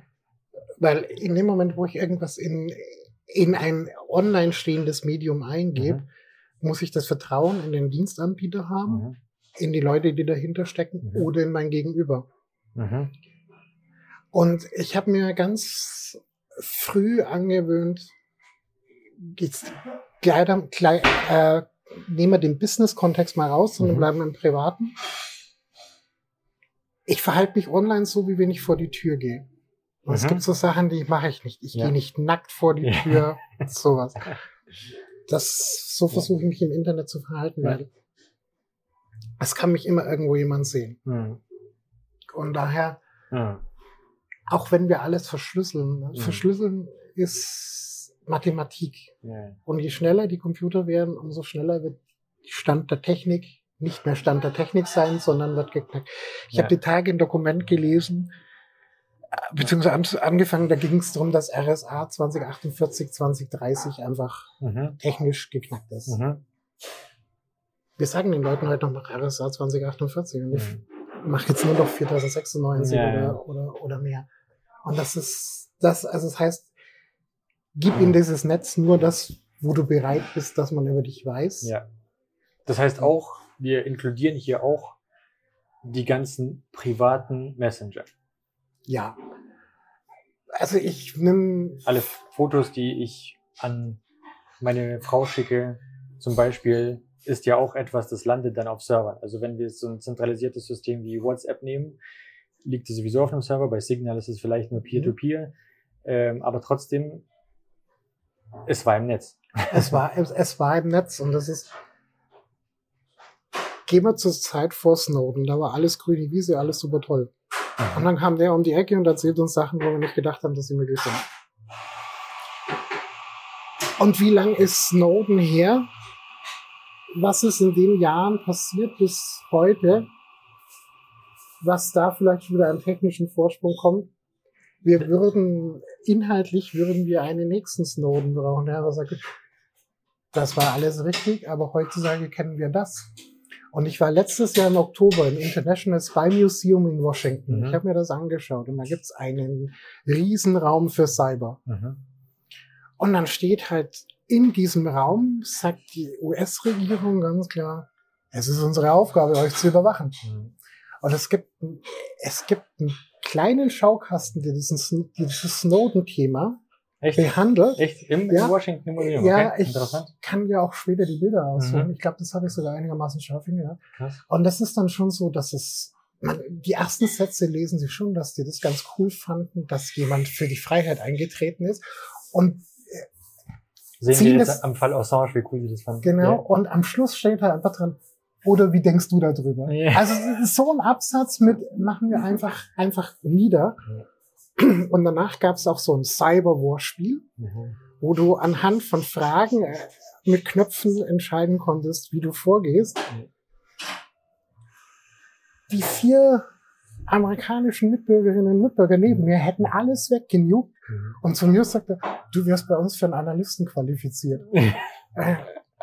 Weil in dem Moment, wo ich irgendwas in, in ein online stehendes Medium eingebe, Mhm. muss ich das Vertrauen in den Dienstanbieter haben, Mhm. in die Leute, die dahinter stecken, Mhm. oder in mein Gegenüber. Mhm. Und ich habe mir ganz früh angewöhnt, jetzt leider, gleich, äh, nehmen wir den Business-Kontext mal raus, sondern Mhm. bleiben im Privaten. Ich verhalte mich online so, wie wenn ich vor die Tür gehe. Und es Mhm. gibt so Sachen, die mache ich nicht. Ich Ja. gehe nicht nackt vor die Ja. Tür, sowas. Das, so versuche ich mich im Internet zu verhalten, weil es kann mich immer irgendwo jemand sehen. Mhm. Und daher Mhm. auch wenn wir alles verschlüsseln. Ne? Mhm. Verschlüsseln ist Mathematik. Und je schneller die Computer werden, umso schneller wird Stand der Technik nicht mehr Stand der Technik sein, sondern wird geknackt. Ich Ja. habe die Tage ein Dokument gelesen, beziehungsweise an- angefangen, da ging es darum, dass RSA 2048, 2030 einfach Mhm. technisch geknackt ist. Mhm. Wir sagen den Leuten heute noch nach RSA 2048 und ich Mhm. mache jetzt nur noch 4096 Ja, oder, ja. oder, oder mehr. Und das ist, das, also das heißt, gib in dieses Netz nur das, wo du bereit bist, dass man über dich weiß. Ja. Das heißt auch, wir inkludieren hier auch die ganzen privaten Messenger. Ja. Also ich nimm, Alle Fotos, die ich an meine Frau schicke, zum Beispiel, ist ja auch etwas, das landet dann auf Servern. Also wenn wir so ein zentralisiertes System wie WhatsApp nehmen, liegt es sowieso auf einem Server. Bei Signal ist es vielleicht nur Peer-to-Peer. Ähm, aber trotzdem, es war im Netz. es war, es, es war im Netz und das ist, gehen wir zur Zeit vor Snowden, da war alles grüne Wiese, alles super toll. Und dann kam der um die Ecke und erzählt uns Sachen, wo wir nicht gedacht haben, dass sie möglich sind. Und wie lang ist Snowden her? Was ist in den Jahren passiert bis heute? was da vielleicht wieder an technischen Vorsprung kommt, wir würden, inhaltlich würden wir einen nächsten Snowden brauchen, der sagt, das war alles richtig, aber heutzutage kennen wir das. Und ich war letztes Jahr im Oktober im International Spy Museum in Washington. Mhm. Ich habe mir das angeschaut und da gibt's einen Riesenraum für Cyber. Mhm. Und dann steht halt in diesem Raum, sagt die US-Regierung ganz klar, es ist unsere Aufgabe, euch zu überwachen. Mhm. Und es gibt, es gibt einen kleinen Schaukasten, der dieses Snowden-Thema Echt? behandelt. Echt? Im, Ja. Washington Museum? Ja, okay. ich Interessant. kann ja auch später die Bilder ausholen. Mhm. Ich glaube, das habe ich sogar einigermaßen scharf hingehört. Krass. Und das ist dann schon so, dass es, man, die ersten Sätze lesen sie schon, dass die das ganz cool fanden, dass jemand für die Freiheit eingetreten ist. Und Sehen Ziel wir jetzt am Fall Assange, wie cool sie das fanden. genau, und am Schluss steht halt einfach dran, oder wie denkst du darüber? Ja. Also so ein Absatz mit machen wir einfach, einfach nieder. Und danach gab es auch so ein Cyber-War-Spiel, Mhm. wo du anhand von Fragen äh, mit Knöpfen entscheiden konntest, wie du vorgehst. Mhm. Die vier amerikanischen Mitbürgerinnen und Mitbürger neben mir hätten alles weggenugt. Mhm. Und zu mir sagte, du wirst bei uns für einen Analysten qualifiziert.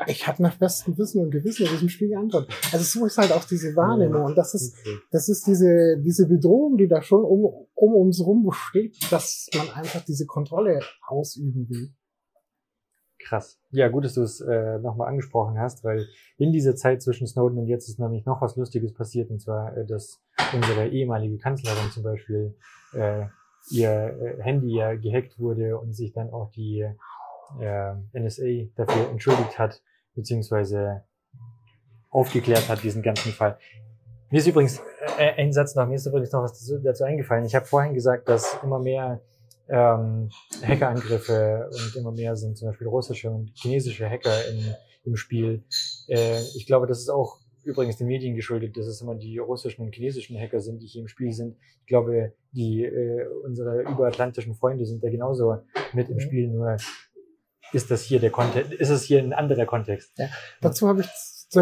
Ich habe nach bestem Wissen und Gewissen in diesem Spiel geantwortet. Also so ist halt auch diese Wahrnehmung. Und das ist, das ist diese, diese Bedrohung, die da schon um, um uns rum besteht, dass man einfach diese Kontrolle ausüben will. Krass. Ja, gut, dass du es äh, nochmal angesprochen hast, weil in dieser Zeit zwischen Snowden und jetzt ist nämlich noch was Lustiges passiert, und zwar, äh, dass unsere ehemalige Kanzlerin zum Beispiel äh, ihr äh, Handy ja gehackt wurde und sich dann auch die äh, NSA dafür entschuldigt hat, beziehungsweise aufgeklärt hat, diesen ganzen Fall. Mir ist übrigens äh, ein Satz noch, mir ist übrigens noch was dazu, dazu eingefallen. Ich habe vorhin gesagt, dass immer mehr ähm, Hackerangriffe und immer mehr sind zum Beispiel russische und chinesische Hacker in, im Spiel. Äh, ich glaube, das ist auch übrigens den Medien geschuldet, dass es immer die russischen und chinesischen Hacker sind, die hier im Spiel sind. Ich glaube, die äh, unsere überatlantischen Freunde sind da genauso mit im Mhm. Spiel, nur ist das hier der Kontext, ist es hier ein anderer Kontext. Dazu habe ich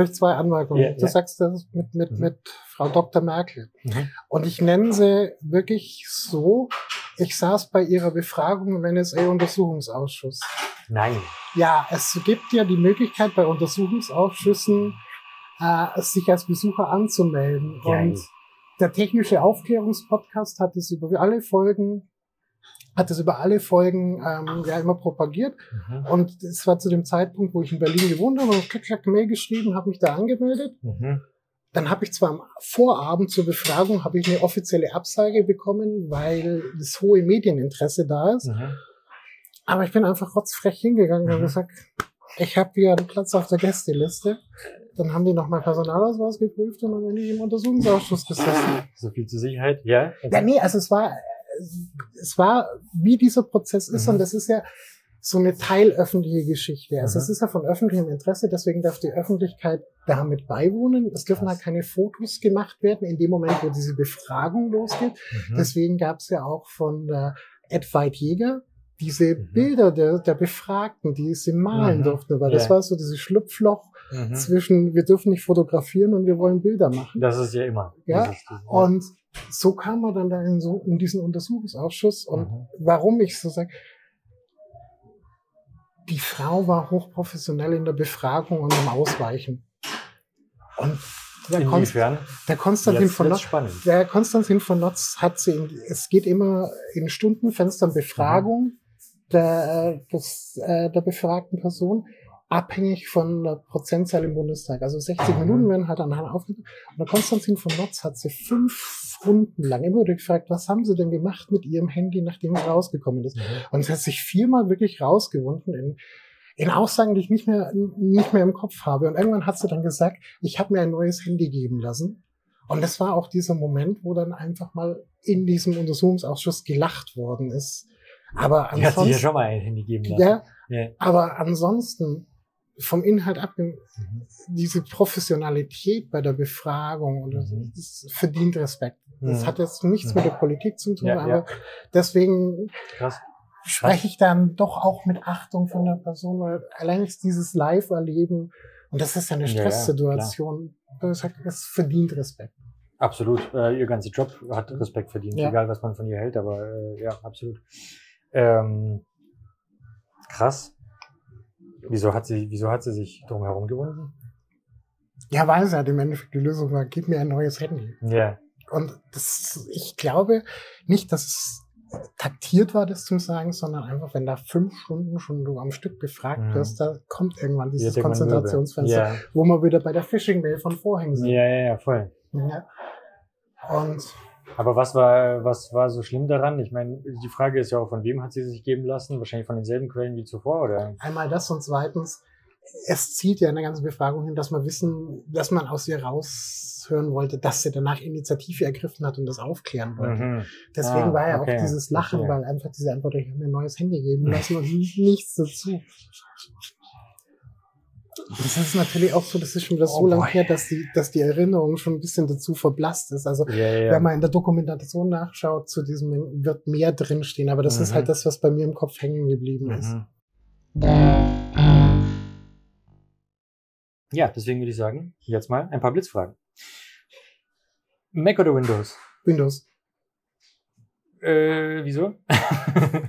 ich zwei Anmerkungen. Ja, du ja. sagst das mit, mit, Mhm. mit Frau Dr. Merkel. Mhm. Und ich nenne sie wirklich so, ich saß bei ihrer Befragung im NSA-Untersuchungsausschuss. Nein. Ja, es gibt ja die Möglichkeit bei Untersuchungsausschüssen, äh, sich als Besucher anzumelden. Geil. Und der technische Aufklärungspodcast hat es über alle Folgen, hat es über alle Folgen ähm, ja immer propagiert. Mhm. Und es war zu dem Zeitpunkt, wo ich in Berlin gewohnt habe, und klick, klack, Mail geschrieben, habe mich da angemeldet. Mhm. Dann habe ich zwar am Vorabend zur Befragung habe ich eine offizielle Absage bekommen, weil das hohe Medieninteresse da ist. Mhm. Aber ich bin einfach rotzfrech hingegangen und Mhm. gesagt, ich habe wieder einen Platz auf der Gästeliste. Dann haben die noch mein Personalausweis geprüft und dann bin ich im Untersuchungsausschuss gesessen. So viel zur Sicherheit, ja. Ja, nee, also es war, es war, wie dieser Prozess ist Mhm. und das ist ja so eine teilöffentliche Geschichte. Also Mhm. es ist ja von öffentlichem Interesse, deswegen darf die Öffentlichkeit damit beiwohnen. Es dürfen halt keine Fotos gemacht werden in dem Moment, wo diese Befragung losgeht. Mhm. Deswegen gab es ja auch von der Edward Jäger diese Mhm. Bilder der, der Befragten, die sie malen Mhm. durften, weil das Ja. war so dieses Schlupfloch Mhm. zwischen, wir dürfen nicht fotografieren und wir wollen Bilder machen. Das ist ja immer. Ja, Und so kam man dann da in, so, in diesen Untersuchungsausschuss. Und Mhm. warum ich so sage, die Frau war hochprofessionell in der Befragung und im Ausweichen. Und der, Konst, Inwiefern? der Konstantin Jetzt von Notz, der Konstantin von Notz hat sie, in, es geht immer in Stundenfenstern Befragung der, äh, des, äh, der befragten Person, abhängig von der Prozentzahl im Bundestag. Also 60 Mhm. Minuten werden halt anhand aufgenommen. Und der Konstantin von Notz hat sie fünf Runden lang immer wieder gefragt, was haben sie denn gemacht mit ihrem Handy, nachdem es rausgekommen ist? Mhm. Und es hat sich viermal wirklich rausgewunden in, in Aussagen, die ich nicht mehr, nicht mehr im Kopf habe. Und irgendwann hat sie dann gesagt, ich habe mir ein neues Handy geben lassen. Und das war auch dieser Moment, wo dann einfach mal in diesem Untersuchungsausschuss gelacht worden ist. Aber Die hat sich ja ansonsten, schon mal ein Handy geben lassen. ja, Ja. aber ansonsten vom Inhalt ab, Mhm. diese Professionalität bei der Befragung und das, Mhm. das verdient Respekt. Das Mhm. hat jetzt nichts mit der Politik zu tun, Ja, aber ja. deswegen Krass. spreche ich dann doch auch mit Achtung von der Person, weil allein dieses Live-Erleben und das ist ja eine Stresssituation. Ja, es verdient Respekt. Absolut. Äh, ihr ganzer Job hat Respekt verdient, Ja. egal was man von ihr hält, aber äh, ja, absolut. Ähm, krass. Wieso hat sie, wieso hat sie sich drum herum gewunden? Ja, weil es halt im Endeffekt die Lösung war, gib mir ein neues Handy. Ja. Und das, ich glaube nicht, dass es taktiert war, das zu sagen, sondern einfach, wenn da fünf Stunden schon du am Stück befragt Mhm. wirst, da kommt irgendwann Die dieses irgendwann. Konzentrationsfenster, Ja. wo wir wieder bei der Phishing-Mail von vorhin sind. ja, ja, ja, voll. Ja. Und Aber was war, was war so schlimm daran? Ich meine, die Frage ist ja auch, von wem hat sie sich geben lassen? Wahrscheinlich von denselben Quellen wie zuvor, oder? einmal das und zweitens, es zielt ja in der ganzen Befragung hin, dass man wissen, dass man aus ihr raushören wollte, dass sie danach Initiative ergriffen hat und das aufklären wollte. Mhm. Deswegen Ah, war ja okay. auch dieses Lachen, Verstehe. weil einfach diese Antwort, ich habe mir ein neues Handy geben lassen und nichts dazu. Das ist natürlich auch so, das ist schon wieder so Oh lang boy. her, dass die, dass die Erinnerung schon ein bisschen dazu verblasst ist. Also ja, ja. wenn man in der Dokumentation nachschaut, zu diesem wird mehr drinstehen, aber das ist Mhm. halt das, was bei mir im Kopf hängen geblieben ist. Mhm. Ja, deswegen würde ich sagen, jetzt mal ein paar Blitzfragen. Mac oder Windows? Windows. Äh, wieso?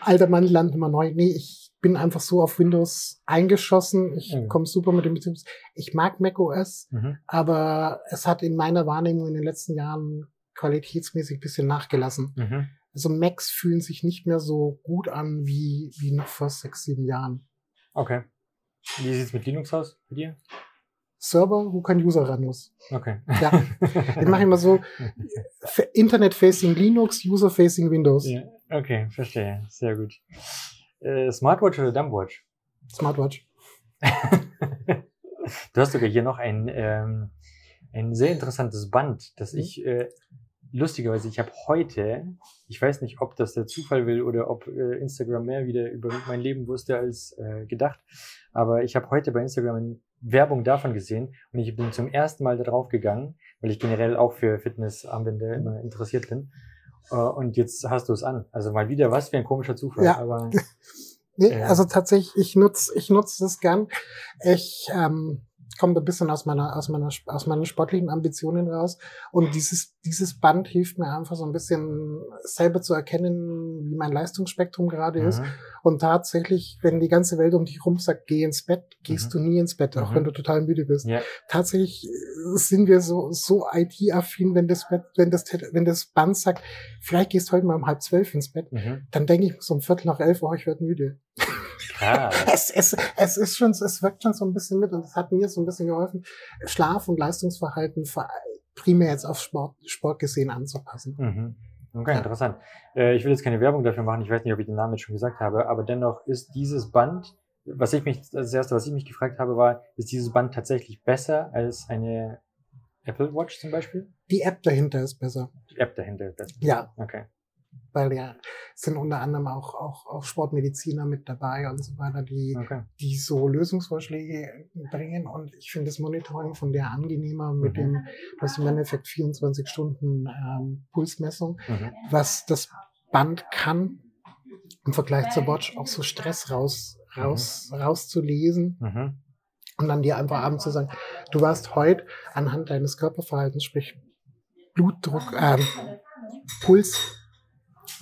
Alter Mann, Land immer neu. Nee, ich bin einfach so auf Windows eingeschossen. Ich Mhm. komme super mit dem Betriebs. Ich mag Mac OS, mhm. aber es hat in meiner Wahrnehmung in den letzten Jahren qualitätsmäßig ein bisschen nachgelassen. Mhm. Also Macs fühlen sich nicht mehr so gut an wie, wie noch vor sechs, sieben Jahren. Okay. Wie sieht's mit Linux aus bei dir? Server, wo kein User ran muss. Okay. Ja. Ich mache immer so Internet-facing Linux, User-facing Windows. ja, okay, verstehe. Sehr gut. Äh, Smartwatch oder Dumbwatch? Smartwatch. du hast sogar hier noch ein, ähm, ein sehr interessantes Band, das Mhm. ich äh, lustigerweise, ich habe heute, ich weiß nicht, ob das der Zufall will oder ob äh, Instagram mehr wieder über mein Leben wusste als äh, gedacht, aber ich habe heute bei Instagram eine Werbung davon gesehen und ich bin zum ersten Mal darauf gegangen, weil ich generell auch für Fitnessarmbänder immer interessiert bin. Äh, und jetzt hast du es an. Also mal wieder was für ein komischer Zufall. Ja. Aber Nee, also tatsächlich, ich nutze ich nutz das gern. Ich ähm, komme ein bisschen aus meiner, aus meiner, aus meinen sportlichen Ambitionen raus. Und dieses, dieses Band hilft mir einfach so ein bisschen selber zu erkennen, wie mein Leistungsspektrum gerade ist. Mhm. Und tatsächlich, wenn die ganze Welt um dich rum sagt, geh ins Bett, gehst Mhm. du nie ins Bett, auch Mhm. wenn du total müde bist. Ja. Tatsächlich äh, sind wir so, so IT-affin, wenn das, Bett, wenn das, wenn das Band sagt, vielleicht gehst du heute mal um halb zwölf ins Bett, Mhm. dann denke ich so um Viertel nach elf, oh, ich werde müde. Krass. Es, es, es ist schon, es wirkt schon so ein bisschen mit und es hat mir so ein bisschen geholfen, Schlaf- und Leistungsverhalten primär jetzt auf Sport, Sport gesehen anzupassen. Mhm. Okay, Ja. interessant. Äh, ich will jetzt keine Werbung dafür machen, ich weiß nicht, ob ich den Namen jetzt schon gesagt habe, aber dennoch ist dieses Band, was ich mich, das erste, was ich mich gefragt habe, war, ist dieses Band tatsächlich besser als eine Apple Watch zum Beispiel? Die App dahinter ist besser. Die App dahinter ist besser. Ja, Okay. Weil ja sind unter anderem auch, auch, auch Sportmediziner mit dabei und so weiter, die, Okay. die so Lösungsvorschläge bringen. Und ich finde das Monitoring von der angenehmer mit Mhm. dem, du hast im Endeffekt 24 Stunden ähm, Pulsmessung, Mhm. was das Band kann, im Vergleich zur Watch auch so Stress raus, raus, rauszulesen Mhm. und dann dir einfach abends zu sagen, du warst heute anhand deines Körperverhaltens, sprich Blutdruck, ähm, Puls,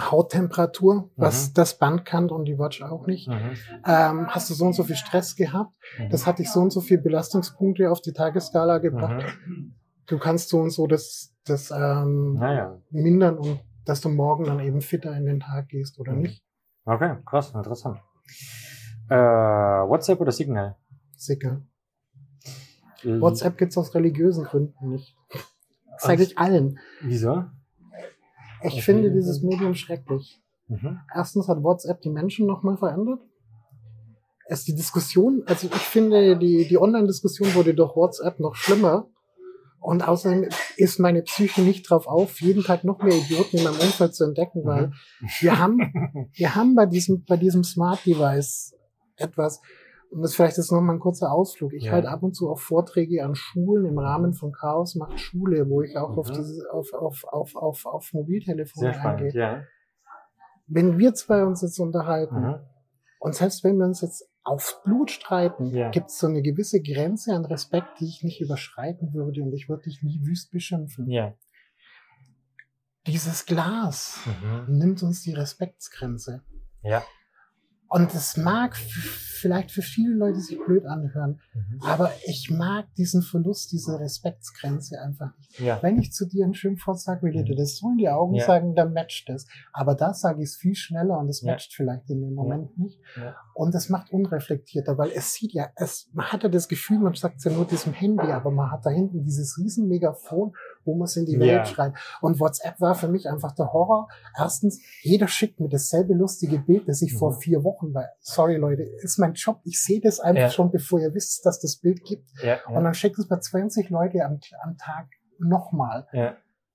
Hauttemperatur, was Mhm. das Band kann und die Watch auch nicht. Mhm. Ähm, hast du so und so viel Stress gehabt? Mhm. Das hat dich so und so viel Belastungspunkte auf die Tagesskala gebracht. Mhm. Du kannst so und so das, das ähm, Naja. mindern und dass du morgen dann eben fitter in den Tag gehst oder Mhm. nicht. Okay, krass, interessant. Äh, WhatsApp oder Signal? Sicker. Äh, WhatsApp gibt's aus religiösen Gründen nicht. Das sage ich allen. Wieso? Ich Okay. finde dieses Medium schrecklich. Mhm. Erstens hat WhatsApp die Menschen nochmal verändert. Es die Diskussion, also ich finde, die, die Online-Diskussion wurde durch WhatsApp noch schlimmer. Und außerdem ist meine Psyche nicht drauf auf, jeden Tag noch mehr Idioten in meinem Umfeld zu entdecken, weil Mhm. wir haben, wir haben bei diesem, bei diesem Smart Device etwas, und das vielleicht ist nochmal ein kurzer Ausflug. Ich Ja. halte ab und zu auch Vorträge an Schulen im Rahmen von Chaos macht Schule, wo ich auch auf Mhm. diese, auf, auf, auf, auf, auf Mobiltelefone Sehr spannend, eingehe. ja. Wenn wir zwei uns jetzt unterhalten, Mhm. und selbst wenn wir uns jetzt aufs Blut streiten, Ja. gibt es so eine gewisse Grenze an Respekt, die ich nicht überschreiten würde und ich würde dich nie wüst beschimpfen. Ja. Dieses Glas Mhm. nimmt uns die Respektsgrenze. Ja. Und es mag vielleicht für viele Leute sich blöd anhören, Mhm. aber ich mag diesen Verlust dieser Respektsgrenze einfach nicht. Ja. Wenn ich zu dir ein Schimpfwort sage, will ich dir das so in die Augen Ja. sagen, dann matcht es. Aber da sage ich es viel schneller und es Ja. matcht vielleicht in dem Moment nicht. Und es macht unreflektierter, weil es sieht ja, es, man hat ja das Gefühl, man sagt es ja nur diesem Handy, aber man hat da hinten dieses riesen Megafon, es in die Ja. Welt schreit. Und WhatsApp war für mich einfach der Horror. Erstens, jeder schickt mir dasselbe lustige Bild, das ich Mhm. vor vier Wochen war. Sorry Leute, ist mein Job. Ich sehe das einfach Ja. schon, bevor ihr wisst, dass das Bild gibt. Ja. Und dann schickt es bei 20 Leute am, am Tag nochmal. Ja.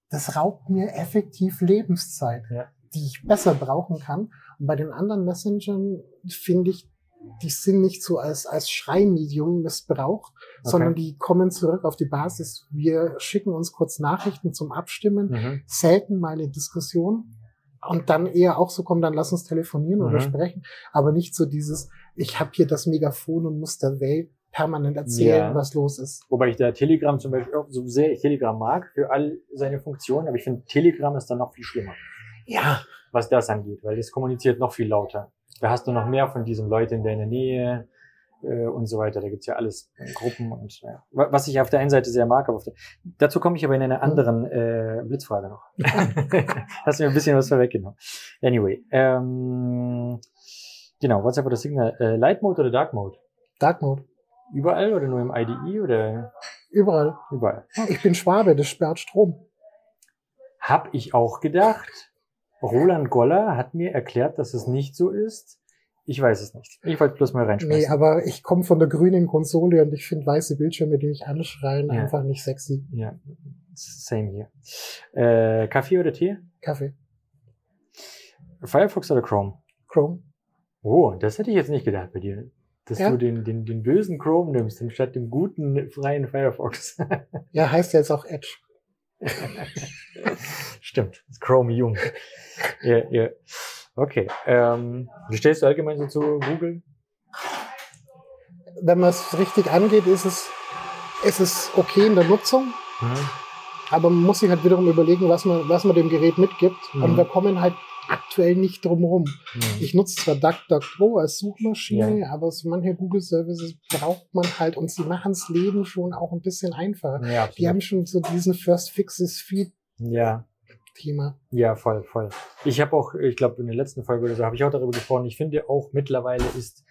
Das raubt mir effektiv Lebenszeit, Ja. die ich besser brauchen kann. Und bei den anderen Messengern finde ich, die sind nicht so als, als Schreimedium missbraucht, sondern die kommen zurück auf die Basis. Wir schicken uns kurz Nachrichten zum Abstimmen, Mhm. selten mal eine Diskussion und dann eher auch so kommen, dann lass uns telefonieren oder Mhm. sprechen, aber nicht so dieses, ich habe hier das Megafon und muss der Welt permanent erzählen, Ja. was los ist. Wobei ich da Telegram zum Beispiel, auch so sehr ich Telegram mag, für all seine Funktionen, aber ich finde Telegram ist dann noch viel schlimmer, Ja, was das angeht, weil das kommuniziert noch viel lauter. Da hast du noch mehr von diesen Leuten in deiner Nähe äh, und so weiter. Da gibt's ja alles in Gruppen und ja. Wa- was ich auf der einen Seite sehr mag, aber auf der, dazu komme ich aber in einer anderen äh, Blitzfrage noch. Hast mir ein bisschen was vorweggenommen. Anyway, ähm, genau, WhatsApp oder Signal, äh, Light Mode oder Dark Mode? Dark Mode. Überall oder nur im IDE oder Überall. überall? Ich bin Schwabe, das sperrt Strom. Hab ich auch gedacht. Roland Goller hat mir erklärt, dass es nicht so ist. Ich weiß es nicht. Ich wollte bloß mal reinschmeißen. Nee, aber ich komme von der grünen Konsole und ich finde weiße Bildschirme, die mich anschreien, Ja. einfach nicht sexy. ja, same hier. Äh, Kaffee oder Tee? Kaffee. Firefox oder Chrome? Chrome. Oh, das hätte ich jetzt nicht gedacht bei dir. Dass Ja. du den, den, den bösen Chrome nimmst, anstatt dem guten, freien Firefox. Ja, heißt jetzt auch Edge. Stimmt. Chrome jung. Ja, ja. Okay. Ähm, wie stehst du allgemein so zu Google? Wenn man es richtig angeht, ist es, ist es okay in der Nutzung, Mhm. aber man muss sich halt wiederum überlegen, was man, was man dem Gerät mitgibt. Mhm. Und wir kommen halt aktuell nicht drum rum. Mhm. Ich nutze zwar DuckDuckGo als Suchmaschine, aber so manche Google Services braucht man halt und sie machen das Leben schon auch ein bisschen einfacher. Ja. Die haben schon so diesen First Fixes Feed ja, Thema. ja, voll, voll. Ich habe auch, ich glaube, in der letzten Folge oder so habe ich auch darüber gesprochen. Ich finde auch mittlerweile ist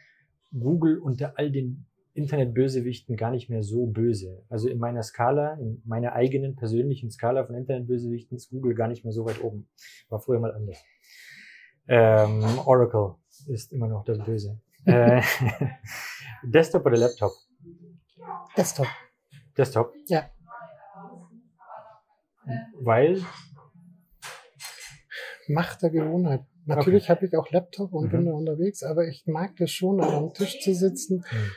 Google unter all den Internetbösewichten gar nicht mehr so böse. Also in meiner Skala, in meiner eigenen persönlichen Skala von Internetbösewichten ist Google gar nicht mehr so weit oben. War früher mal anders. Ähm, Oracle ist immer noch das Böse. äh, Desktop oder Laptop? Desktop. Desktop. Ja. Weil, Macht der Gewohnheit. Natürlich habe ich auch Laptop und Mhm. bin da unterwegs, aber ich mag das schon, am Tisch zu sitzen. Mhm.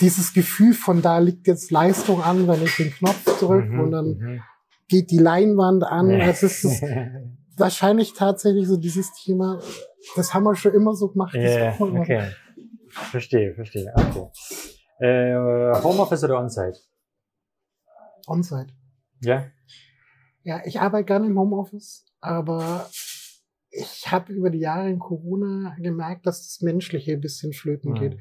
Dieses Gefühl von da liegt jetzt Leistung an, wenn ich den Knopf drücke Mhm, und dann mhm. geht die Leinwand an. Das ist das wahrscheinlich tatsächlich so dieses Thema, das haben wir schon immer so gemacht. immer. okay. Verstehe, verstehe. Okay. Äh, Homeoffice oder On-Site? On-Site. Ja? Ja, ich arbeite gerne im Homeoffice, aber ich habe über die Jahre in Corona gemerkt, dass das Menschliche ein bisschen flöten geht. Mhm.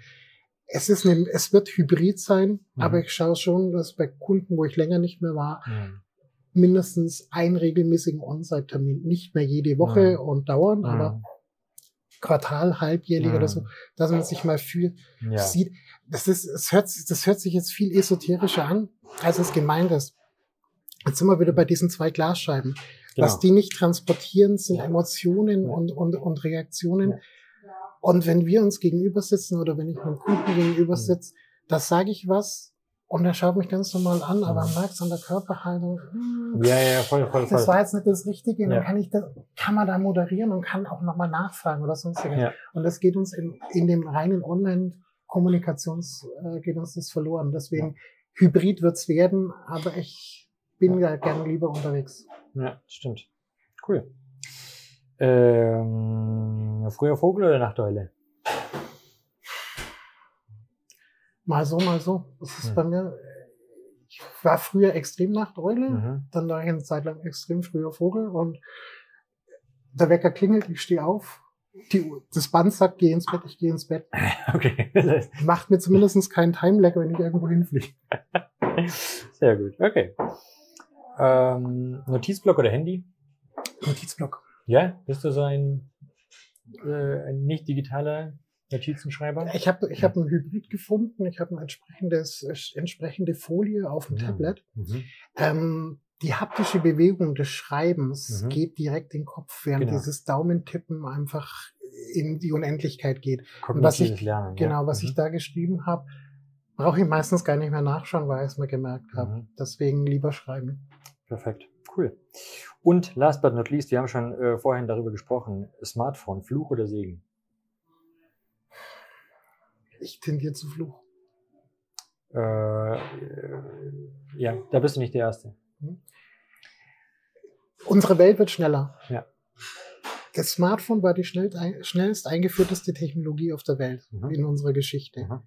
Es ist eine, es wird hybrid sein, Mhm. aber ich schaue schon, dass bei Kunden, wo ich länger nicht mehr war, Mhm. mindestens einen regelmäßigen On-Site-Termin, nicht mehr jede Woche Mhm. und dauernd, aber Quartal, halbjährlich Mhm. oder so, dass man sich mal fühlt, Ja. sieht. Das ist, es hört, sich- das hört sich jetzt viel esoterischer an, als es gemeint ist. Jetzt sind wir wieder bei diesen zwei Glasscheiben. Genau. Was die nicht transportieren, sind Ja. Emotionen Ja. und, und, und Reaktionen. Und wenn wir uns gegenüber sitzen oder wenn ich meinem Kunden gegenüber Mhm. sitze, da sage ich was und er schaut mich ganz normal an, aber Mhm. merkt es an der Körperhaltung. hm, ja, ja, voll, voll, voll. Das war jetzt nicht das Richtige. Ja. Dann kann ich das, kann man da moderieren und kann auch nochmal nachfragen oder sonstiges. Ja. Und das geht uns in, in dem reinen Online-Kommunikations, äh, geht uns das verloren. Deswegen, Hybrid wird's werden, aber ich bin ja gern lieber unterwegs. ja, stimmt. Cool. Ähm, früher Vogel oder Nachteule? Mal so, mal so. Das ist Hm. bei mir, ich war früher extrem Nachteule, Mhm. dann war ich eine Zeit lang extrem früher Vogel und der Wecker klingelt, ich stehe auf, die, das Band sagt, geh ins Bett, ich gehe ins Bett. Okay. Macht mir zumindest keinen Time-Lag, wenn ich irgendwo hinfliege. Sehr gut. Okay. Ähm, Notizblock oder Handy? Notizblock. Ja, bist du so ein, äh, ein nicht digitaler Notizenschreiber? Ich habe ich hab ein Hybrid gefunden, ich habe ein entsprechendes, entsprechende Folie auf dem Mhm. Tablet. Mhm. Ähm, die haptische Bewegung des Schreibens Mhm. geht direkt in den Kopf, während Genau. dieses Daumentippen einfach in die Unendlichkeit geht. Und was ich- Lernen. Genau, ja. was Mhm. ich da geschrieben habe, brauche ich meistens gar nicht mehr nachschauen, weil ich es mir gemerkt habe. Mhm. Deswegen lieber schreiben. Perfekt, cool. Und last but not least, wir haben schon äh, vorhin darüber gesprochen, Smartphone, Fluch oder Segen? Ich tendiere zu Fluch. Äh, äh, ja, da bist du nicht der Erste. Unsere Welt wird schneller. Ja. Das Smartphone war die schnell, schnellst eingeführteste Technologie auf der Welt Mhm. in unserer Geschichte. Mhm.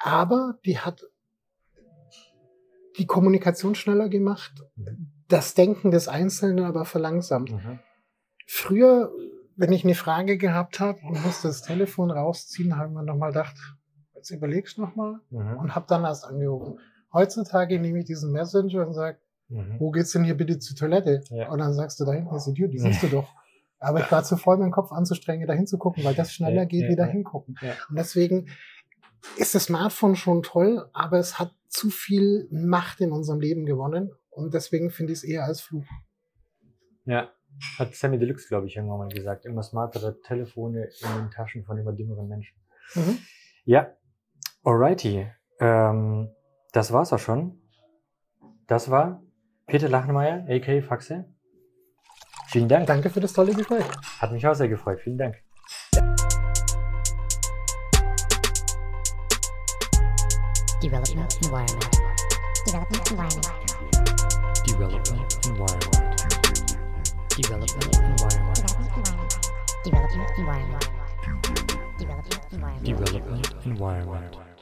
Aber die hat die Kommunikation schneller gemacht, Mhm. Das Denken des Einzelnen aber verlangsamt. Mhm. Früher, wenn ich eine Frage gehabt habe und musste das Telefon rausziehen, haben wir nochmal gedacht, jetzt überlegst du nochmal Mhm. und habe dann erst angerufen. Heutzutage nehme ich diesen Messenger und sage, Mhm. wo geht's denn hier bitte zur Toilette? Ja. Und dann sagst du, da hinten ist die Tür, die siehst du doch. Aber ich war zu voll, meinen Kopf anzustrengen, da hinzugucken, weil das schneller Ja, geht, ja, wie da hingucken. Und deswegen ist das Smartphone schon toll, aber es hat zu viel Macht in unserem Leben gewonnen. Und deswegen finde ich es eher als Fluch. Ja, hat Sammy Deluxe, glaube ich, irgendwann mal gesagt. Immer smartere Telefone in den Taschen von immer dümmeren Menschen. Mhm. Ja, alrighty. Ähm, das war's auch schon. Das war Peter Lachenmeier, a.k.a. Faxe. Vielen Dank. Danke für das tolle Gespräch. Hat mich auch sehr gefreut. Vielen Dank. Development environment. Development environment. Development Environment. Development Environment. Development environment. Development environment. Development environment. Development Environment.